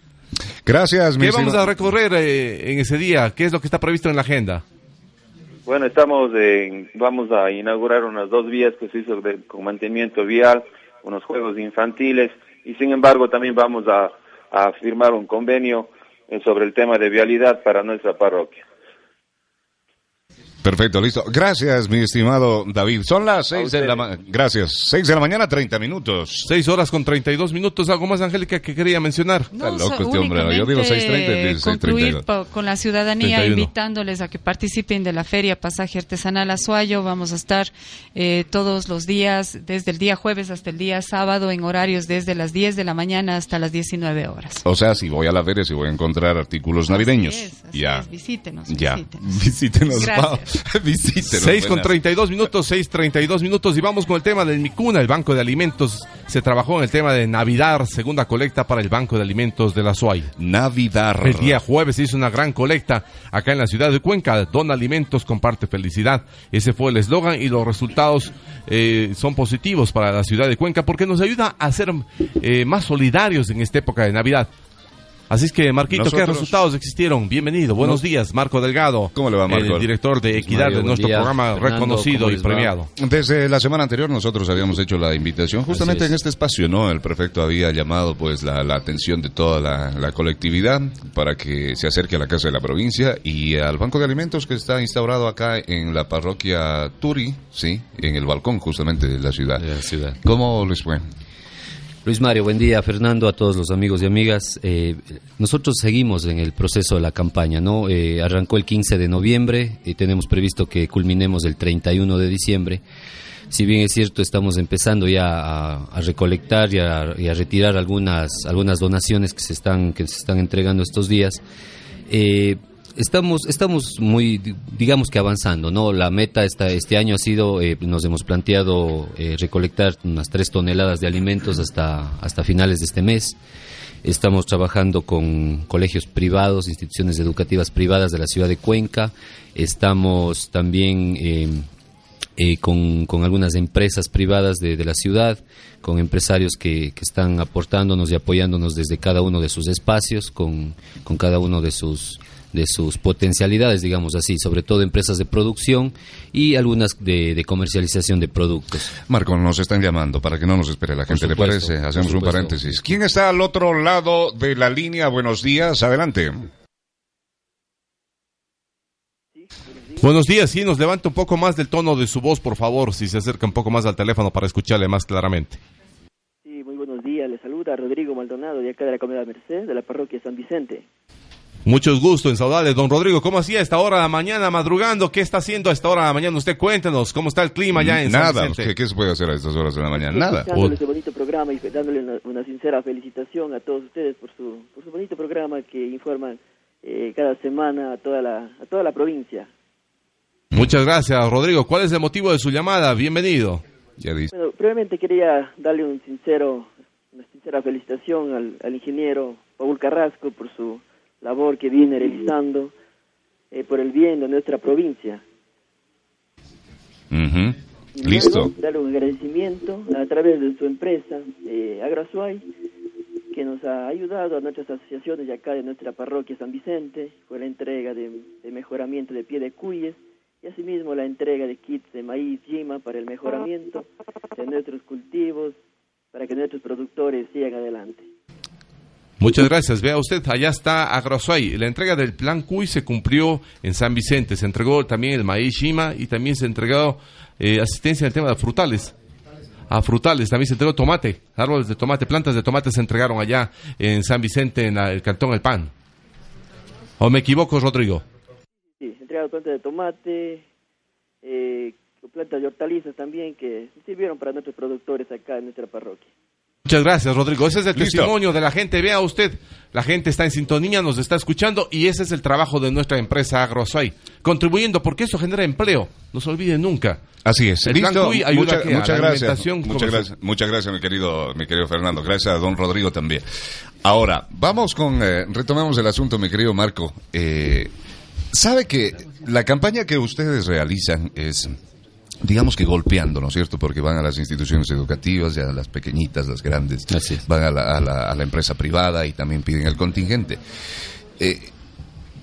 Gracias, mi ¿Qué vamos a recorrer eh, en ese día? ¿Qué es lo que está previsto en la agenda? Bueno, estamos en, vamos a inaugurar unas dos vías que se hizo de- con mantenimiento vial, unos juegos infantiles y sin embargo también vamos a, a firmar un convenio sobre el tema de vialidad para nuestra parroquia. Perfecto, listo. Gracias, mi estimado David. Son las seis de la mañana. Gracias. Seis de la mañana, 30 minutos. 6 horas con 32 minutos. ¿Algo más, Angélica, que quería mencionar? Está loco este hombre. Yo digo 6.30, únicamente dice concluir 6.32. po- con la ciudadanía 31. invitándoles a que participen de la feria Pasaje Artesanal Azuayo. Vamos a estar eh, todos los días, desde el día jueves hasta el día sábado, en horarios desde las 10 de la mañana hasta las 19 horas. O sea, si voy a la feria, si voy a encontrar artículos navideños. es, así ya. es, visítenos, Ya. visítenos. (laughs) Visítenos. Gracias. (laughs) Visítenos. 6 con buenas. 32 minutos, 6 32 minutos y vamos con el tema del Micuna, el Banco de Alimentos. Se trabajó en el tema de Navidad, segunda colecta para el Banco de Alimentos de la SUAY. Navidad. El día jueves se hizo una gran colecta acá en la ciudad de Cuenca. Dona alimentos, comparte felicidad. Ese fue el eslogan y los resultados eh, son positivos para la ciudad de Cuenca porque nos ayuda a ser eh, más solidarios en esta época de Navidad. Así es que, Marquito, ¿qué Nosotros- resultados existieron? Bienvenido, buenos No- días, Marco Delgado. ¿Cómo le va, Marco? El director de Equidad Mario, de nuestro día. programa Fernando, reconocido ¿cómo y premiado. Desde la semana anterior nosotros habíamos hecho la invitación justamente es. en este espacio, ¿no? El prefecto había llamado pues la, la atención de toda la, la colectividad para que se acerque a la Casa de la Provincia y al Banco de Alimentos que está instaurado acá en la parroquia Turi, sí, en el balcón justamente de la ciudad. De la ciudad. ¿Cómo les fue? Luis Mario, buen día, Fernando, a todos los amigos y amigas. Eh, nosotros seguimos en el proceso de la campaña, ¿no? Eh, arrancó el 15 de noviembre y tenemos previsto que culminemos el 31 de diciembre. Si bien es cierto, estamos empezando ya a, recolectar y a, y a retirar algunas, algunas donaciones que se están, que se están entregando estos días. Eh, estamos, estamos muy, di- digamos que avanzando, ¿no? La meta esta, este año ha sido, eh, nos hemos planteado eh, recolectar unas tres toneladas de alimentos hasta, hasta finales de este mes. Estamos trabajando con colegios privados, instituciones educativas privadas de la ciudad de Cuenca. Estamos también eh, eh, con, con algunas empresas privadas de, de la ciudad, con empresarios que, que están aportándonos y apoyándonos desde cada uno de sus espacios, con, con cada uno de sus de sus potencialidades, digamos así, sobre todo empresas de producción y algunas de, de comercialización de productos. Marco, nos están llamando para que no nos espere la gente, ¿le parece? Hacemos un paréntesis. ¿Quién está al otro lado de la línea? Buenos días, adelante. Buenos días, sí, nos levanta un poco más del tono de su voz, por favor, si se acerca un poco más al teléfono para escucharle más claramente. Sí, muy buenos días. Le saluda Rodrigo Maldonado de acá de la Comunidad Merced, de la parroquia San Vicente. Muchos gusto en saludarle, don Rodrigo. ¿Cómo hacía a esta hora de la mañana madrugando? ¿Qué está haciendo a esta hora de la mañana? Usted cuéntenos, ¿cómo está el clima ya en San Nada, Vicente? ¿qué, qué se puede hacer a estas horas de la mañana? Nada. Escuchándole este bonito programa y dándole una, una sincera felicitación a todos ustedes por su, por su bonito programa que informan eh, cada semana a toda la, a toda la provincia. Muchas gracias, Rodrigo. ¿Cuál es el motivo de su llamada? Bienvenido. Ya dice. Bueno, brevemente quería darle un sincero, una sincera felicitación al, al ingeniero Paul Carrasco por su labor que viene realizando eh, por el bien de nuestra provincia. Ujú. Y Listo. darle un agradecimiento a través de su empresa, eh, Agrosuay, que nos ha ayudado a nuestras asociaciones de acá de nuestra parroquia San Vicente, fue la entrega de, de mejoramiento de pie de cuyes y asimismo la entrega de kits de maíz yima para el mejoramiento de nuestros cultivos, para que nuestros productores sigan adelante. Muchas gracias. Vea usted, allá está Agrosuay. La entrega del plan CUI se cumplió en San Vicente. Se entregó también el maíz Shima y también se entregó eh, asistencia en el tema de frutales. A frutales, también se entregó tomate, árboles de tomate, plantas de tomate se entregaron allá en San Vicente, en el cantón El Pan. ¿O me equivoco, Rodrigo? Sí, entregado plantas de tomate, eh, plantas de hortalizas también que sirvieron para nuestros productores acá en nuestra parroquia. Muchas gracias, Rodrigo. Ese es el Listo. testimonio de la gente. Vea usted, la gente está en sintonía, nos está escuchando y ese es el trabajo de nuestra empresa Agrosoy, contribuyendo porque eso genera empleo. No se olvide nunca. Así es. El plan Listo. Ayuda Mucha- que muchas gracias. alimentación Muchas como- gracias. Muchas gracias, mi querido, mi querido Fernando. Gracias a don Rodrigo también. Ahora, vamos con, eh, retomemos el asunto, mi querido Marco. Eh, Sabe que la campaña que ustedes realizan es, digamos que golpeando, ¿no es cierto? Porque van a las instituciones educativas, ya las pequeñitas, las grandes, van a la, a la- a la empresa privada y también piden el contingente. Eh,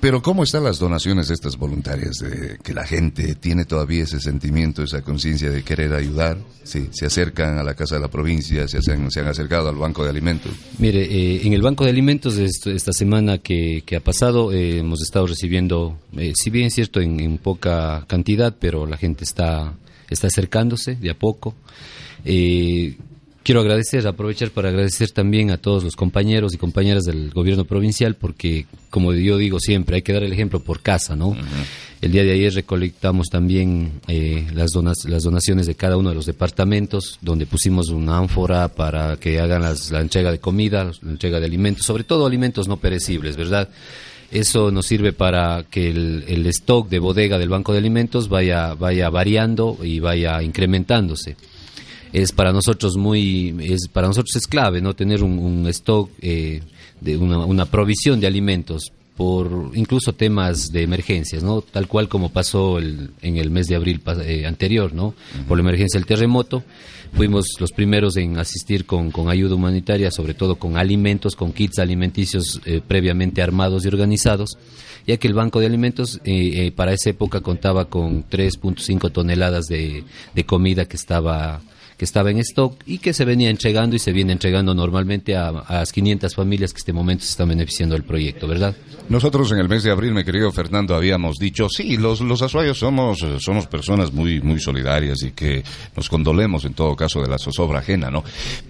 pero ¿cómo están las donaciones de estas voluntarias? De que la gente tiene todavía ese sentimiento, esa conciencia de querer ayudar. Sí, se acercan a la Casa de la Provincia, se, hacen- se han acercado al Banco de Alimentos. Mire, eh, en el Banco de Alimentos est- esta semana que, que ha pasado eh, hemos estado recibiendo, eh, si bien es cierto en, en poca cantidad, pero la gente está, está acercándose de a poco. Eh, quiero agradecer, aprovechar para agradecer también a todos los compañeros y compañeras del gobierno provincial porque, como yo digo siempre, hay que dar el ejemplo por casa, ¿no? El día de ayer recolectamos también eh, las, donas- las donaciones de cada uno de los departamentos, donde pusimos una ánfora para que hagan las- la entrega de comida, la entrega de alimentos, sobre todo alimentos no perecibles, ¿verdad? Eso nos sirve para que el, el stock de bodega del Banco de Alimentos vaya, vaya variando y vaya incrementándose. Es para nosotros muy es para nosotros es clave no tener un, stock eh, de una, una provisión de alimentos por incluso temas de emergencias no tal cual como pasó el- en el mes de abril eh, anterior no por la emergencia del terremoto fuimos los primeros en asistir con, con ayuda humanitaria sobre todo con alimentos con kits alimenticios eh, previamente armados y organizados ya que el Banco de Alimentos eh, eh, para esa época contaba con 3.5 toneladas de, de comida que estaba que estaba en stock y que se venía entregando y se viene entregando normalmente a, las 500 familias que en este momento se están beneficiando del proyecto, ¿verdad? Nosotros en el mes de abril, mi querido Fernando, habíamos dicho, sí, los, los azuayos somos, somos personas muy, muy solidarias y que nos condolemos en todo caso de la zozobra ajena, ¿no?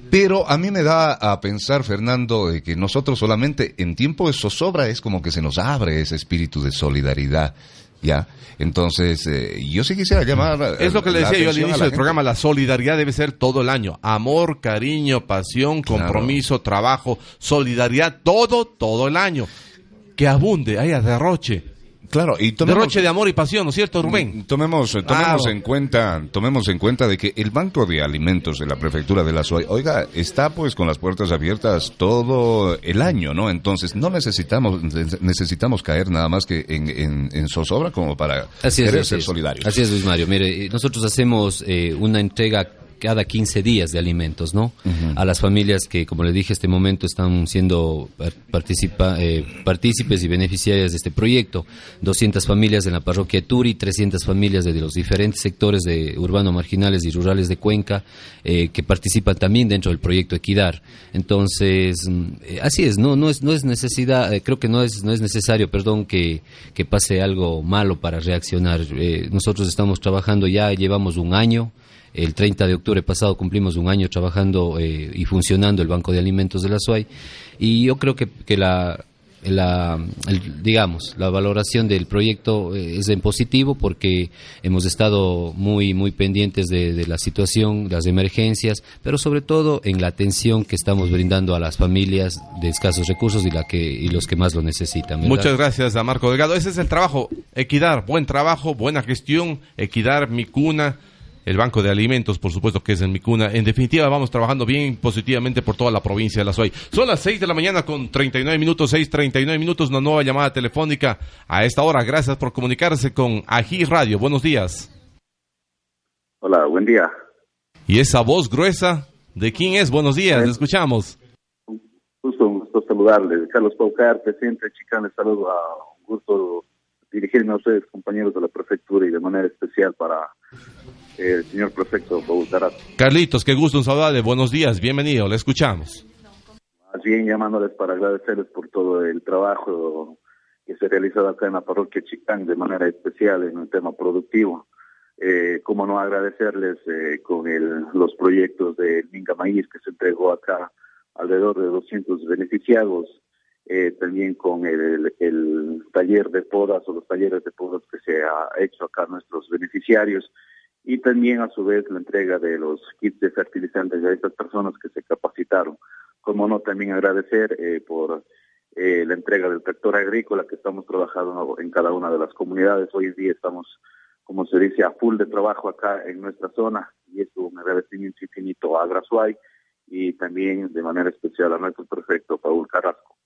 Pero a mí me da a pensar, Fernando, de que nosotros solamente en tiempo de zozobra es como que se nos abre ese espíritu de solidaridad, ¿ya? Entonces, eh, yo sí quisiera llamar... Es lo que le decía yo al inicio del programa, la solidaridad debe ser todo el año. Amor, cariño, pasión, compromiso, trabajo, solidaridad, todo, todo el año. Que abunde, haya derroche. Claro, y tomemos- Derroche de amor y pasión, ¿no es cierto, Rubén? Tomemos, eh, tomemos Claro. en cuenta, tomemos en cuenta de que el Banco de Alimentos de la Prefectura de la SOE, oiga, está pues con las puertas abiertas todo el año, ¿no? Entonces no necesitamos, necesitamos caer nada más que en, en, en zozobra como para Así es, querer así ser es. solidarios. Así es, Luis Mario. Mire, nosotros hacemos eh, una entrega cada 15 días de alimentos, ¿no? A las familias que, como le dije, este momento están siendo par- participa- eh, partícipes y beneficiarias de este proyecto. 200 familias en la parroquia de Turi, 300 familias de los diferentes sectores de urbano marginales y rurales de Cuenca eh, que participan también dentro del proyecto Equidar. Entonces, mm, eh, así es, no, no es, no es necesidad, eh, creo que no es, no es necesario, perdón, que, que pase algo malo para reaccionar. Nosotros estamos trabajando ya, llevamos un año. El 30 de octubre pasado cumplimos un año trabajando eh, y funcionando el Banco de Alimentos de la SUAY y yo creo que, que la, la, el- digamos, la valoración del proyecto eh, es en positivo porque hemos estado muy, muy pendientes de, de la situación, las emergencias, pero sobre todo en la atención que estamos brindando a las familias de escasos recursos y, la que, y los que más lo necesitan. ¿verdad? Muchas gracias a Marco Delgado. Ese es el trabajo, equidad, buen trabajo, buena gestión, equidad, mi cuna, el Banco de Alimentos, por supuesto que es en mi cuna. En definitiva, vamos trabajando bien positivamente por toda la provincia de La Suay. Son las 6 de la mañana con 39 minutos, 6.39 minutos, una nueva llamada telefónica a esta hora. Gracias por comunicarse con Ají Radio. Buenos días. Hola, buen día. Y esa voz gruesa, ¿de quién es? Buenos días, le escuchamos. Gusto, un gusto saludarles. Carlos Paucar, presidente de saludo. A un gusto dirigirme a ustedes, compañeros de la prefectura, y de manera especial para el señor prefecto Carrasco. Carlitos, qué gusto en saludarle. Buenos días, bienvenido, le escuchamos. Más bien llamándoles para agradecerles por todo el trabajo que se ha realizado acá en la parroquia Chicán, de manera especial en el tema productivo. Eh, cómo no agradecerles eh, con el, los proyectos de Minga Maíz que se entregó acá alrededor de 200 beneficiados, eh, también con el, taller de podas o los talleres de podas que se ha hecho acá nuestros beneficiarios y también a su vez la entrega de los kits de fertilizantes a estas personas que se capacitaron. Como no, también agradecer eh, por eh, la entrega del tractor agrícola que estamos trabajando en cada una de las comunidades. Hoy en día estamos, como se dice, a full de trabajo acá en nuestra zona y es un agradecimiento infinito a Grasuay y también de manera especial a nuestro prefecto Paul Carrasco.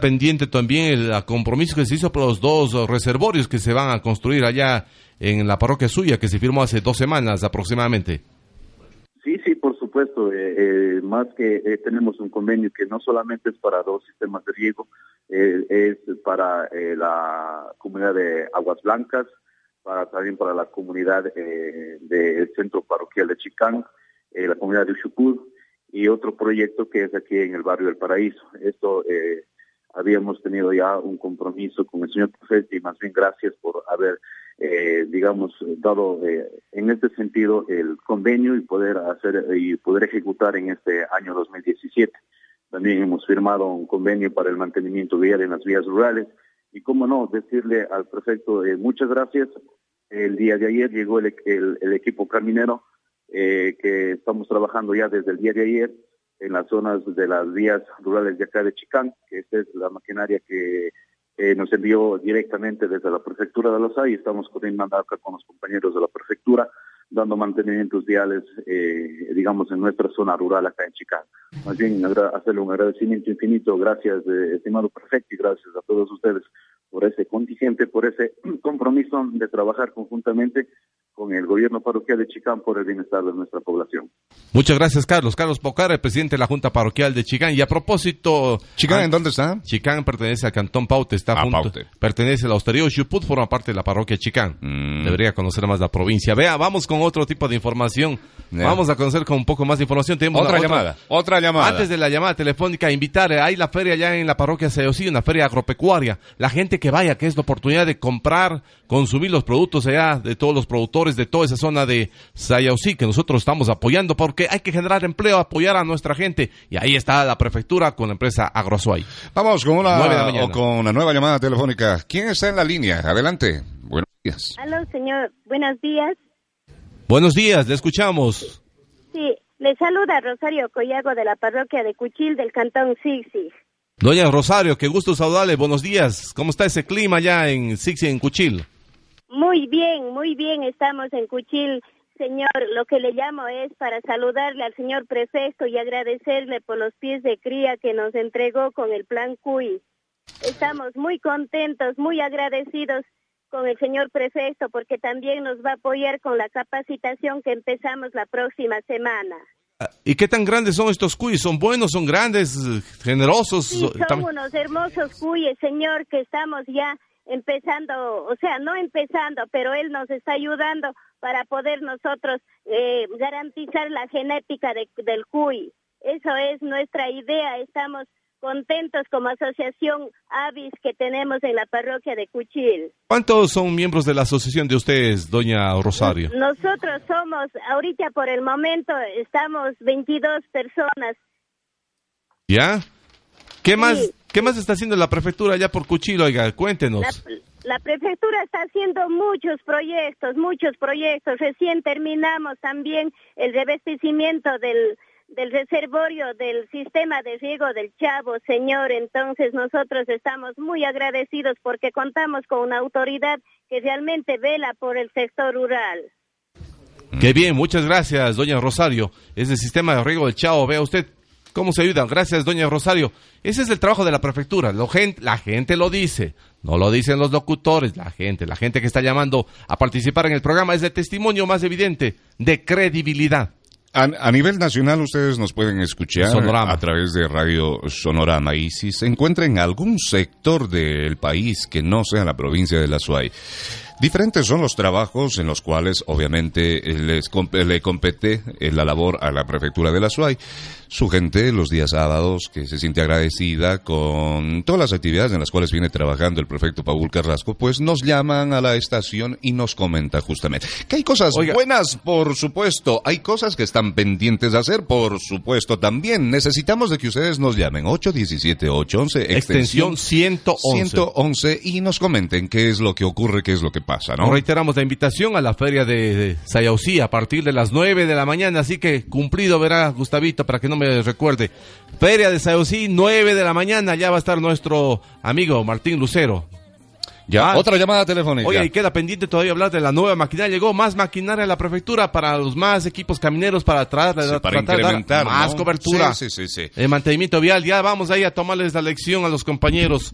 Pendiente también el compromiso que se hizo por los dos reservorios que se van a construir allá en la parroquia suya, que se firmó hace dos semanas aproximadamente. Sí, sí, por supuesto. eh, eh, más que eh, tenemos un convenio que no solamente es para dos sistemas de riego, eh, es para eh, la comunidad de Aguas Blancas, para también para la comunidad eh, del centro parroquial de Chicán, la comunidad de Uchucur y otro proyecto que es aquí en el barrio del Paraíso. Esto eh, habíamos tenido ya un compromiso con el señor prefecto y más bien gracias por haber eh, digamos, dado eh, en este sentido el convenio y poder hacer y poder ejecutar en este año 2017. También hemos firmado un convenio para el mantenimiento vial en las vías rurales y, cómo no, decirle al prefecto eh, muchas gracias. El día de ayer llegó el, el- el equipo caminero eh, que estamos trabajando ya desde el día de ayer en las zonas de las vías rurales de acá de Chicán, que esta es la maquinaria que eh, nos envió directamente desde la prefectura de Los y estamos coordinando acá con los compañeros de la prefectura, dando mantenimientos viales, eh, digamos, en nuestra zona rural acá en Chicán. Más bien, hacerle un agradecimiento infinito, gracias, eh, estimado prefecto, y gracias a todos ustedes por ese contingente, por ese (clears throat) compromiso de trabajar conjuntamente con el gobierno parroquial de Chicán por el bienestar de nuestra población. Muchas gracias, Carlos. Carlos Pocar, el presidente de la Junta Parroquial de Chicán. Y a propósito... ¿Chicán ah, en dónde está? Chicán pertenece al Cantón Paute, está Ah, junto. Paute. Pertenece a la hostería Xuput, forma parte de la parroquia Chicán. Mm. Debería conocer más la provincia. Vea, vamos con otro tipo de información. Vamos a conocer con un poco más de información. Tenemos Otra la llamada, otra llamada. Antes de la llamada telefónica, invitar, hay la feria allá en la parroquia Sayosí, una feria agropecuaria. La gente que vaya, que es la oportunidad de comprar, consumir los productos allá de todos los productores de toda esa zona de Sayosí, que nosotros estamos apoyando porque hay que generar empleo, apoyar a nuestra gente. Y ahí está la prefectura con la empresa Agrosuay. Vamos con una, o con una nueva llamada telefónica. ¿Quién está en la línea? Adelante. Buenos días. Aló, señor. Buenos días. Buenos días, le escuchamos. Sí, le saluda Rosario Collago de la parroquia de Cuchil del cantón Sixi. Doña Rosario, qué gusto saludarle. Buenos días. ¿Cómo está ese clima allá en Sixi, en Cuchil? Muy bien, muy bien, estamos en Cuchil. Señor, lo que le llamo es para saludarle al señor prefecto y agradecerle por los pies de cría que nos entregó con el plan CUI. Estamos muy contentos, muy agradecidos con el señor prefecto porque también nos va a apoyar con la capacitación que empezamos la próxima semana. ¿Y qué tan grandes son estos cuis? ¿Son buenos, son grandes, generosos? Sí, son unos hermosos cuyes, señor, que estamos ya empezando, o sea, no empezando, pero él nos está ayudando para poder nosotros eh, garantizar la genética de- del cuy. Eso es nuestra idea. Estamos contentos como asociación Avis que tenemos en la parroquia de Cuchil. ¿Cuántos son miembros de la asociación de ustedes, doña Rosario? Nosotros somos, ahorita por el momento, estamos 22 personas. ¿Ya? ¿Qué más, ¿Qué más está haciendo la prefectura allá por Cuchilo? Oiga, cuéntenos. La, la prefectura está haciendo muchos proyectos, muchos proyectos. Recién terminamos también el revestimiento del, del reservorio del sistema de riego del Chavo, señor. Entonces nosotros estamos muy agradecidos porque contamos con una autoridad que realmente vela por el sector rural. Qué bien, muchas gracias, doña Rosario. Es el sistema de riego del Chao. Vea usted cómo se ayuda. Gracias, doña Rosario. Ese es el trabajo de la prefectura. Lo gen- la gente lo dice. No lo dicen los locutores, la gente. La gente que está llamando a participar en el programa es el testimonio más evidente de credibilidad. A, a nivel nacional ustedes nos pueden escuchar Sonorama. a través de Radio Sonorama y si se encuentra en algún sector del país que no sea la provincia de La Suay, diferentes son los trabajos en los cuales obviamente les le compete eh, la labor a la prefectura de La Suay. Su gente los días sábados que se siente agradecida con todas las actividades en las cuales viene trabajando el prefecto Paul Carrasco, pues nos llaman a la estación y nos comenta justamente que hay cosas buenas, por supuesto, hay cosas que están pendientes de hacer, por supuesto, también necesitamos de que ustedes nos llamen 817-811, Extensión 111. 111 y nos comenten qué es lo que ocurre, qué es lo que pasa, ¿no? Nos reiteramos la invitación a la feria de, de Sayausí a partir de las 9 de la mañana, así que cumplido verá Gustavito para que no me recuerde. Feria de Sayausí, 9 de la mañana, ya va a estar nuestro amigo Martín Lucero. Ya, otra llamada telefónica. Oye, y queda pendiente todavía hablar de la nueva maquinaria. Llegó más maquinaria a la prefectura para los más equipos camineros para, tra- Sí, para tratar de dar incrementar, más ¿no? cobertura. Sí, sí, sí, sí. El mantenimiento vial, ya vamos ahí a tomarles la lección a los compañeros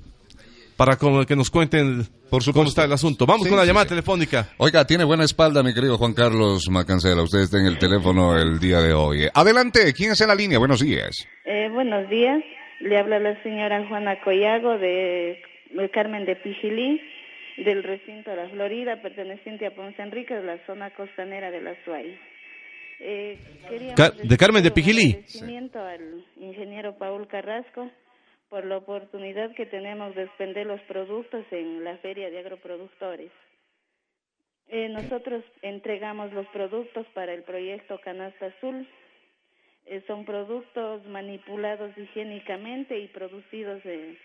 para que nos cuenten cómo está el asunto. Vamos Sí, con la sí, llamada sí. telefónica. Oiga, tiene buena espalda, mi querido Juan Carlos Macancela. Usted está en el teléfono el día de hoy. Adelante, ¿quién es en la línea? Buenos días. Eh, buenos días, le habla la señora Juana Collago de, de Carmen de Pijilí, del recinto de la Florida, perteneciente a Ponce Enrique, de la zona costanera de la Suay. Eh, de Carmen de un Pijilí. agradecimiento al ingeniero Paul Carrasco por la oportunidad que tenemos de expender los productos en la Feria de Agroproductores. Eh, nosotros entregamos los productos para el proyecto Canasta Azul. Eh, son productos manipulados higiénicamente y producidos eh,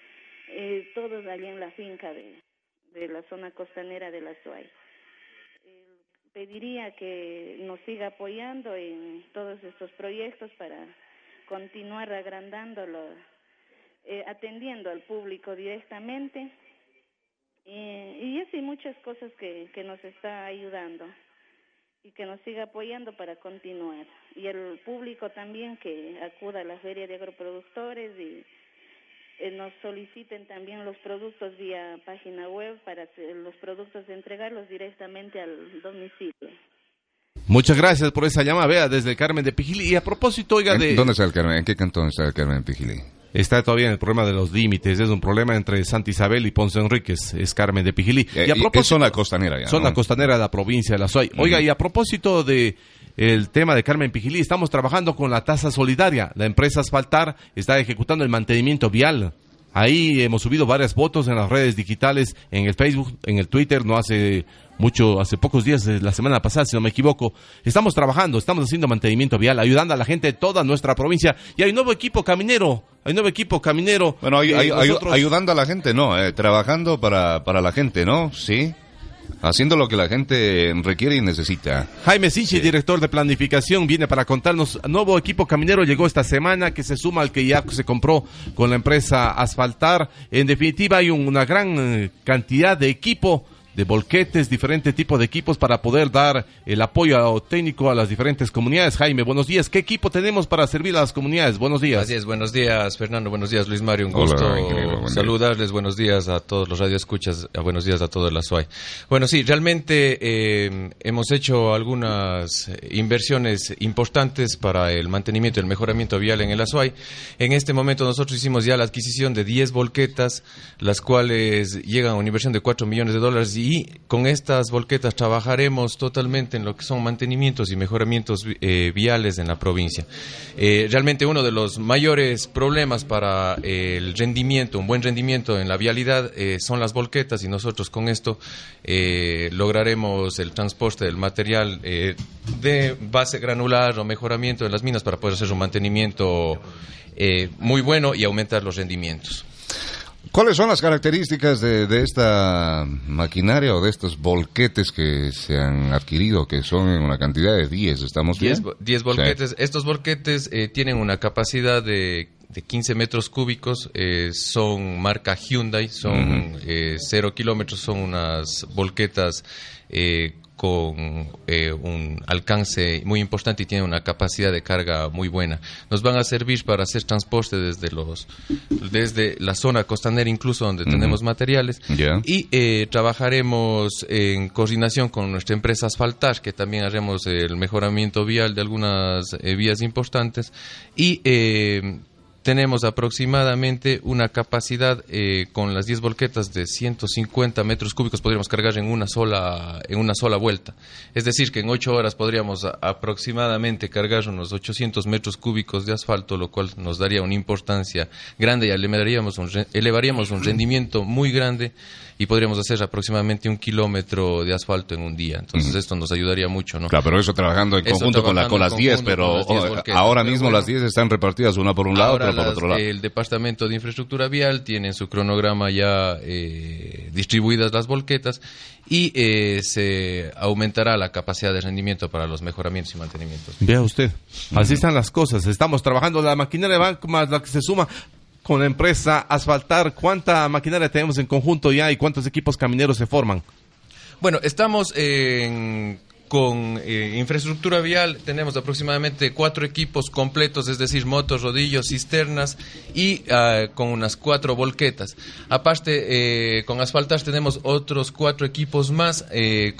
eh, todos allí en la finca de, la zona costanera de la Suay. Pediría que nos siga apoyando en todos estos proyectos para continuar agrandándolo, eh, atendiendo al público directamente eh, y así muchas cosas que, que nos está ayudando y que nos siga apoyando para continuar. Y el público también que acuda a la Feria de Agroproductores y eh, nos soliciten también los productos vía página web para los productos entregarlos directamente al domicilio. Muchas gracias por esa llamada, vea, desde Carmen de Pijilí. Y a propósito, oiga, ¿En- de... ¿Dónde está el Carmen? ¿En qué cantón está el Carmen Pijilí? Está todavía en el problema de los límites. Es un problema entre Santa Isabel y Ponce Enríquez. Es Carmen de Pijilí. Eh, y a propósito, es zona costanera ya, Zona ¿no? costanera de la provincia de La Suay. Oiga, y a propósito de el tema de Carmen Pijilí, estamos trabajando con la tasa solidaria. La empresa Asfaltar está ejecutando el mantenimiento vial. Ahí hemos subido varias fotos en las redes digitales, en el Facebook, en el Twitter, no hace mucho, hace pocos días, eh, la semana pasada, si no me equivoco. Estamos trabajando, estamos haciendo mantenimiento vial, ayudando a la gente de toda nuestra provincia. Y hay un nuevo equipo caminero, hay un nuevo equipo caminero. Bueno, ay- que ay- ay- nosotros- ayudando a la gente, no, eh, trabajando para, para la gente, ¿no? Sí. Haciendo lo que la gente requiere y necesita. Jaime Sinchi, director de planificación, viene para contarnos. Nuevo equipo caminero llegó esta semana que se suma al que ya se compró con la empresa Asfaltar. En definitiva, hay un- una gran eh, cantidad de equipo, de volquetes, diferentes tipos de equipos para poder dar el apoyo técnico a las diferentes comunidades. Jaime, buenos días. ¿Qué equipo tenemos para servir a las comunidades? Buenos días. Así es, buenos días Fernando, buenos días Luis Mario, un Hola, gusto buen día. saludarles, buenos días a todos los radioescuchas, buenos días a todos la SUAY. Bueno, sí, realmente eh, hemos hecho algunas eh, inversiones importantes para el mantenimiento y el mejoramiento vial en el Azuay. En este momento nosotros hicimos ya la adquisición de 10 volquetas, las cuales llegan a una inversión de 4 millones de dólares y con estas volquetas trabajaremos totalmente en lo que son mantenimientos y mejoramientos eh, viales en la provincia. Eh, realmente uno de los mayores problemas para eh, el rendimiento, un buen rendimiento en la vialidad, eh, son las volquetas y nosotros con esto lograremos el transporte del material de base granular o mejoramiento en las minas para poder hacer un mantenimiento muy bueno y aumentar los rendimientos. ¿Cuáles son las características de, de esta maquinaria o de estos volquetes que se han adquirido, que son en una cantidad de 10? ¿Estamos bien? 10 vo- 10 volquetes. Estos volquetes eh, tienen una capacidad de, de 15 metros cúbicos, eh, son marca Hyundai, son Ujú. eh, 0 kilómetros, son unas volquetas eh, con eh, un alcance muy importante y tienen una capacidad de carga muy buena. Nos van a servir para hacer transporte desde los desde la zona costanera incluso donde Ujú. tenemos materiales Ya. y eh, trabajaremos en coordinación con nuestra empresa Asfaltar, que también haremos el mejoramiento vial de algunas eh, vías importantes. Y eh, tenemos aproximadamente una capacidad eh, con las 10 volquetas de 150 metros cúbicos podríamos cargar en una sola en una sola vuelta. Es decir, que en 8 horas podríamos aproximadamente cargar unos 800 metros cúbicos de asfalto, lo cual nos daría una importancia grande y elevaríamos un, elevaríamos un rendimiento muy grande y podríamos hacer aproximadamente un kilómetro de asfalto en un día. Entonces esto nos ayudaría mucho, ¿no? Claro, pero eso trabajando en Eso conjunto con, la, con las 10, conjunto pero con las 10 volquetas. ahora mismo bueno, las 10 están repartidas una por un lado, Por las- otro lado. el Departamento de Infraestructura Vial tiene en su cronograma ya eh, distribuidas las volquetas y eh, se aumentará la capacidad de rendimiento para los mejoramientos y mantenimientos. Vea usted, así están las cosas. Estamos trabajando la maquinaria banco más la que se suma con la empresa Asfaltar. ¿Cuánta maquinaria tenemos en conjunto ya y cuántos equipos camineros se forman? Bueno, estamos en- con eh, infraestructura vial, tenemos aproximadamente cuatro equipos completos, es decir, motos, rodillos, cisternas y ah, con unas cuatro volquetas. Aparte, eh, con asfaltas tenemos otros cuatro equipos más eh,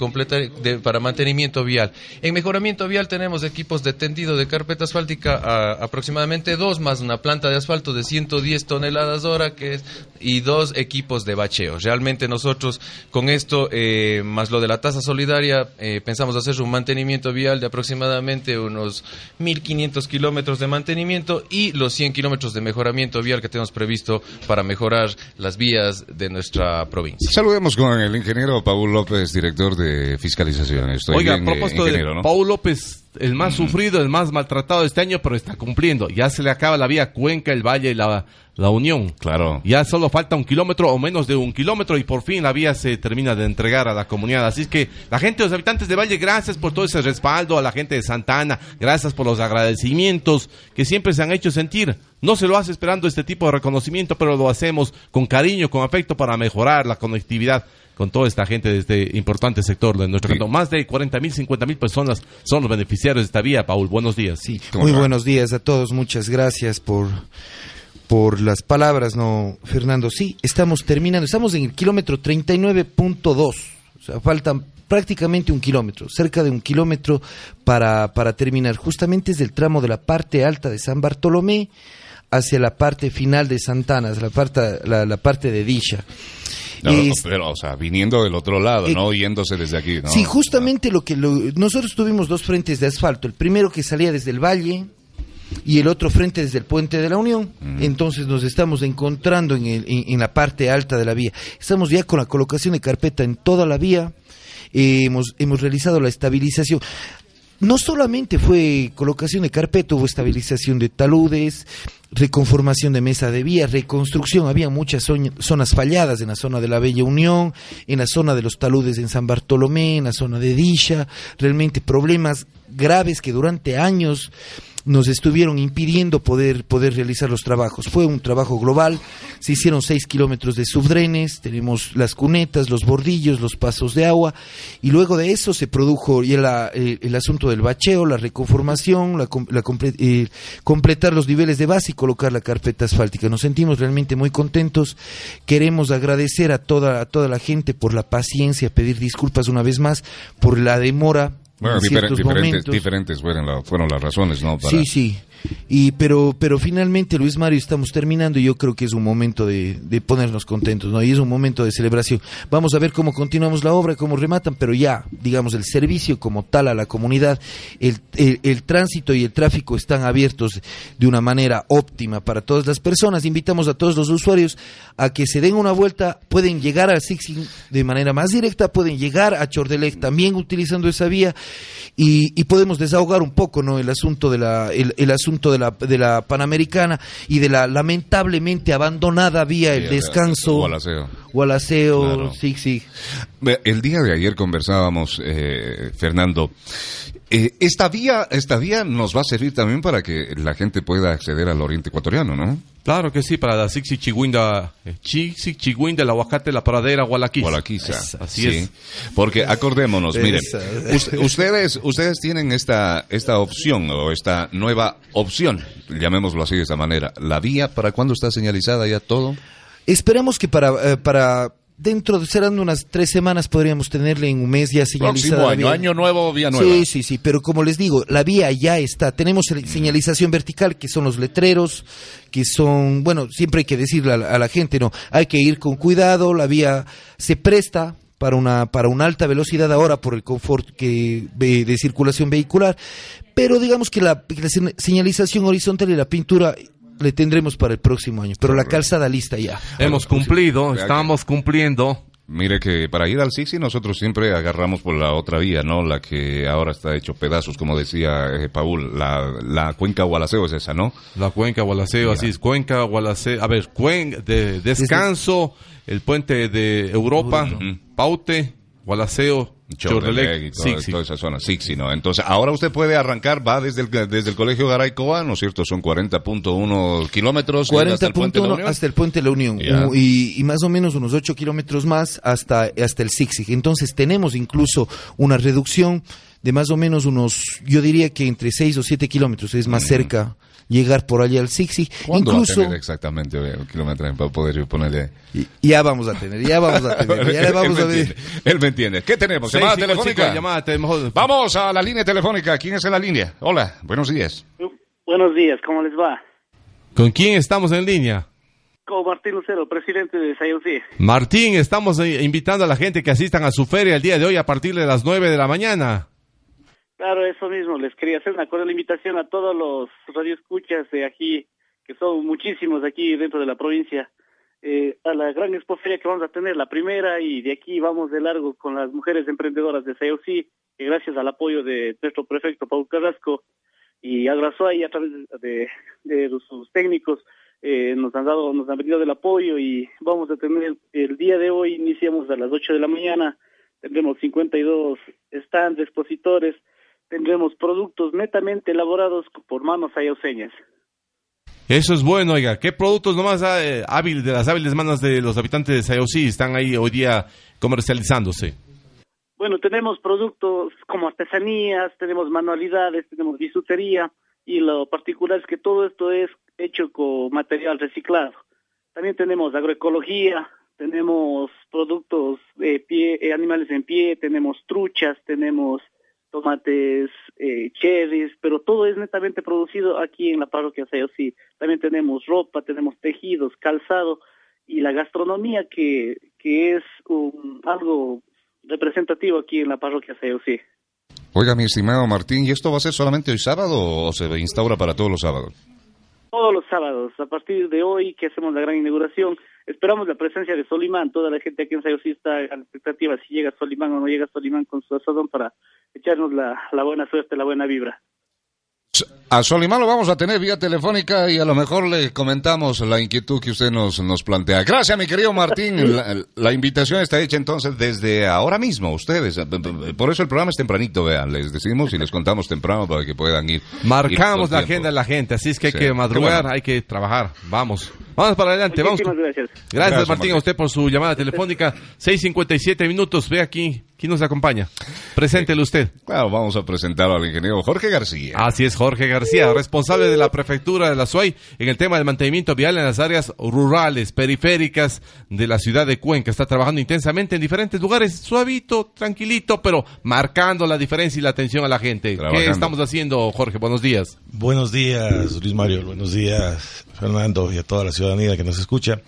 para mantenimiento vial. En mejoramiento vial tenemos equipos de tendido de carpeta asfáltica ah, aproximadamente dos, más una planta de asfalto de 110 toneladas hora que es, y dos equipos de bacheo. Realmente nosotros con esto, eh, más lo de la tasa solidaria, pensamos hacer un mantenimiento vial de aproximadamente unos 1.500 kilómetros de mantenimiento y los 100 kilómetros de mejoramiento vial que tenemos previsto para mejorar las vías de nuestra provincia. Saludemos con el ingeniero Paul López, director de fiscalización. Estoy Oiga, a bien, eh, propósito ingeniero, de ¿no? Paul López, el más sufrido, el más maltratado de este año, pero está cumpliendo. Ya se le acaba la vía Cuenca, el Valle y la, la Unión. Claro. Ya solo falta un kilómetro o menos de un kilómetro y por fin la vía se termina de entregar a la comunidad. Así es que la gente, los habitantes de Valle, gracias por todo ese respaldo, a la gente de Santana, gracias por los agradecimientos que siempre se han hecho sentir. No se lo hace esperando este tipo de reconocimiento, pero lo hacemos con cariño, con afecto para mejorar la conectividad con toda esta gente de este importante sector de nuestro cantón. Más de 40 mil, 50 mil personas son los beneficiarios de esta vía, Paul. Buenos días. Sí. Muy buenos días a todos, muchas gracias por, por las palabras, ¿no, Fernando? Sí, estamos terminando, estamos en el kilómetro 39.2, o sea, faltan prácticamente un kilómetro, cerca de un kilómetro para, para terminar. Justamente es del tramo de la parte alta de San Bartolomé hacia la parte final de Santana, la parte, la, la parte de Disha. No, Y- pero, o sea, viniendo del otro lado, Eh, no yéndose desde aquí, ¿no? Sí, justamente lo que lo- nosotros tuvimos dos frentes de asfalto, el primero que salía desde el valle y el otro frente desde el puente de la Unión. Entonces nos estamos encontrando en, el- en- en la parte alta de la vía. Estamos ya con la colocación de carpeta en toda la vía. Eh, hemos, hemos realizado la estabilización. No solamente fue colocación de carpeta, hubo estabilización de taludes, reconformación de mesa de vía, reconstrucción. Había muchas zonas falladas en la zona de la Bella Unión, en la zona de los taludes en San Bartolomé, en la zona de Disha. Realmente problemas graves que durante años nos estuvieron impidiendo poder, poder realizar los trabajos. Fue un trabajo global, se hicieron seis kilómetros de subdrenes, tenemos las cunetas, los bordillos, los pasos de agua, y luego de eso se produjo eh, el asunto del bacheo, la reconformación, la, la eh, completar los niveles de y colocar la carpeta asfáltica. Nos sentimos realmente muy contentos, queremos agradecer a toda, a toda la gente por la paciencia, pedir disculpas una vez más por la demora Bueno, diferentes, diferentes fueron, la- fueron las razones, ¿no? Para- Sí, sí. Y pero pero finalmente Luis Mario estamos terminando y yo creo que es un momento de, de ponernos contentos, ¿no? Y es un momento de celebración. Vamos a ver cómo continuamos la obra, cómo rematan, pero ya, digamos, el servicio como tal a la comunidad, el, el, tránsito y el tráfico están abiertos de una manera óptima para todas las personas. Invitamos a todos los usuarios a que se den una vuelta, pueden llegar al Sixing de manera más directa, pueden llegar a Chordelec también utilizando esa vía y, y podemos desahogar un poco, ¿no? El asunto de la el, el asunto asunto de la, de la Panamericana y de la lamentablemente abandonada vía el descanso. Gualaceo. Gualaceo, Claro. sí, sí. El día de ayer conversábamos, eh, Fernando. Eh, esta vía, esta vía nos va a servir también para que la gente pueda acceder al oriente ecuatoriano, ¿no? Claro que sí, para la Sixi Chigüinda, eh, Chixi Chigüinda, el aguacate, la pradera, Gualaquiza. Gualaquiza. Así Sí. es. Porque acordémonos, miren, ustedes, ustedes tienen esta, esta opción o esta nueva opción, llamémoslo así de esta manera. La vía, ¿para cuándo está señalizada ya todo? Esperamos que para, eh, para dentro de serán unas tres semanas podríamos tenerle en un mes ya señalizada. Próximo año, nuevo, vía nueva. Sí, sí, sí, pero como les digo, la vía ya está. Tenemos señalización vertical, que son los letreros, que son, bueno, siempre hay que decirle a la, a la gente, no, hay que ir con cuidado, la vía se presta para una para una alta velocidad ahora por el confort que ve- de circulación vehicular, pero digamos que la, la se- señalización horizontal y la pintura le tendremos para el próximo año, pero la calzada lista ya. Hemos cumplido, estamos cumpliendo. Mire que para ir al Sixi nosotros siempre agarramos por la otra vía, ¿no? La que ahora está hecho pedazos, como decía eh, Paul, la, la cuenca Gualaceo es esa, ¿no? La cuenca Gualaceo, así es, cuenca Gualaceo, a ver, cuen, de, descanso, el puente de Europa, Paute, Gualaceo, Chordelec, y todo- Sixi. toda esa zona, Sixi, ¿no? Entonces, ahora usted puede arrancar, va desde el, desde el Colegio Garaycoa, ¿no es cierto? Son 40.1 kilómetros. llega hasta el Puente de la 40.1 Unión. hasta el puente de la Unión y, y más o menos unos 8 kilómetros más hasta, hasta el Zigzag. Entonces tenemos incluso una reducción de más o menos unos, yo diría que entre 6 o 7 kilómetros es más cerca llegar por allá al Zigzag. ¿Cuándo Incluso va a tener exactamente el kilometraje para poder ponerle? ya vamos a tener, ya vamos a (laughs) tener, ya le vamos él, a me ver. entiende, él me entiende. ¿Qué tenemos? Seis, ¿Llamada cinco, telefónica? cinco, llamada telefónica. Vamos a la línea telefónica. ¿Quién es en la línea? Hola, buenos días. Buenos días, ¿cómo les va? ¿Con quién estamos en línea? Con Martín Lucero, presidente de SAIOC. Martín, estamos eh, invitando a la gente que asistan a su feria el día de hoy a partir de las 9 de la mañana. Claro, eso mismo, les quería hacer una cordial invitación a todos los radioescuchas de aquí, que son muchísimos aquí dentro de la provincia, eh, a la gran expoferia que vamos a tener, la primera, y de aquí vamos de largo con las mujeres emprendedoras de SAIOC, que gracias al apoyo de nuestro prefecto Paul Carrasco y Agrazuay a través de, de sus técnicos, eh, nos han dado, nos han venido del apoyo y vamos a tener el día de hoy, iniciamos a las 8 de la mañana, tendremos 52 stands, expositores, tendremos productos netamente elaborados por manos ayauseñas. Eso es bueno, oiga. ¿Qué productos nomás eh, hábil, de las hábiles manos de los habitantes de Sayosí están ahí hoy día comercializándose? Bueno, tenemos productos como artesanías, tenemos manualidades, tenemos bisutería y lo particular es que todo esto es hecho con material reciclado. También tenemos agroecología, tenemos productos de pie, eh, animales en pie, tenemos truchas, tenemos tomates, eh, cherries, pero todo es netamente producido aquí en la parroquia Sayosí. También tenemos ropa, tenemos tejidos, calzado y la gastronomía que, que es un, algo representativo aquí en la parroquia Sayosí. Oiga, mi estimado Martín, ¿y esto va a ser solamente hoy sábado o se instaura para todos los sábados? Todos los sábados, a partir de hoy que hacemos la gran inauguración, esperamos la presencia de Solimán. Toda la gente aquí en Sayosí está a la expectativa si llega Solimán o no llega Solimán con su asadón para echarnos la buena suerte, la buena vibra. A Solimán lo vamos a tener vía telefónica y a lo mejor le comentamos la inquietud que usted nos, nos plantea. Gracias, mi querido Martín. La, la invitación está hecha entonces desde ahora mismo, ustedes. Por eso el programa es tempranito, vean. Les decimos y les contamos temprano para que puedan ir. Marcamos ir la tiempo. agenda de la gente, así es que hay que madrugar, bueno. hay que trabajar. Vamos. Vamos para adelante, vamos. Muchísimas gracias. Gracias, Gracias, Martín, a usted por su llamada telefónica. 6.57 minutos. Ve aquí. ¿Quién nos acompaña? Preséntele usted. Claro, vamos a presentar al ingeniero Jorge García. Así es, Jorge García, responsable de la prefectura de la SUAY en el tema del mantenimiento vial en las áreas rurales, periféricas de la ciudad de Cuenca. Está trabajando intensamente en diferentes lugares, suavito, tranquilito, pero marcando la diferencia y la atención a la gente. ¿Qué estamos haciendo, Jorge? Buenos días. Buenos días, Luis Mario. Buenos días, Fernando, y a toda la ciudadanía que nos escucha.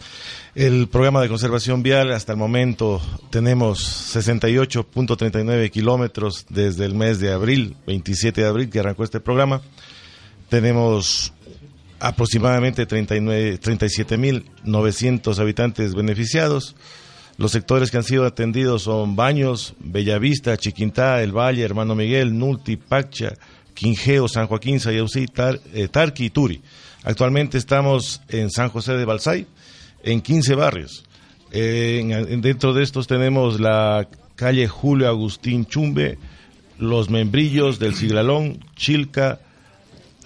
El programa de conservación vial, hasta el momento tenemos 68.39 kilómetros desde el mes de abril, 27 de abril, que arrancó este programa. Tenemos aproximadamente 39 37.900 habitantes beneficiados. Los sectores que han sido atendidos son Baños, Bellavista, Chiquintá, El Valle, Hermano Miguel, Nulti, Pacha, Quinjeo, San Joaquín, Sayausí, Tar- eh, Tarqui y Turi. Actualmente estamos en San José de Balsay, en 15 barrios. Eh, en- en- dentro de estos tenemos la calle Julio Agustín Chumbe, los Membrillos del Siglalón, Chilca,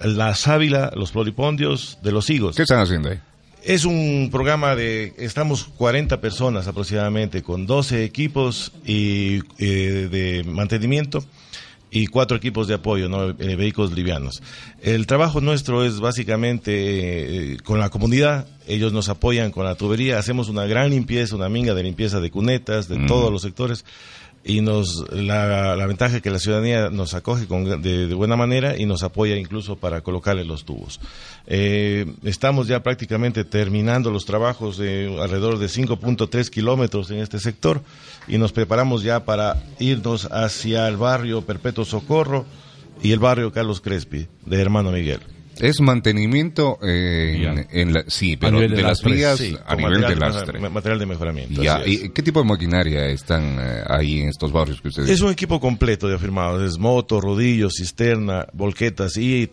la Sábila, los Floripondios de los Higos. ¿Qué están haciendo ahí? Es un programa de, estamos 40 personas aproximadamente, con 12 equipos y, eh, de mantenimiento y cuatro equipos de apoyo, ¿no? Eh, vehículos livianos. El trabajo nuestro es básicamente eh, con la comunidad, ellos nos apoyan con la tubería, hacemos una gran limpieza, una minga de limpieza de cunetas, de Mm. todos los sectores y nos la, la ventaja es que la ciudadanía nos acoge con, de, de buena manera y nos apoya incluso para colocarle los tubos. Eh, estamos ya prácticamente terminando los trabajos de alrededor de 5.3 kilómetros en este sector y nos preparamos ya para irnos hacia el barrio Perpetuo Socorro y el barrio Carlos Crespi de Hermano Miguel. Es mantenimiento en, en la, sí, pero de, de las vías sí, a nivel de material de lastre. material de mejoramiento, Ya. ¿y ¿Qué tipo de maquinaria están eh, ahí en estos barrios que ustedes Es un equipo completo de afirmados, es moto, rodillos, cisterna, volquetas y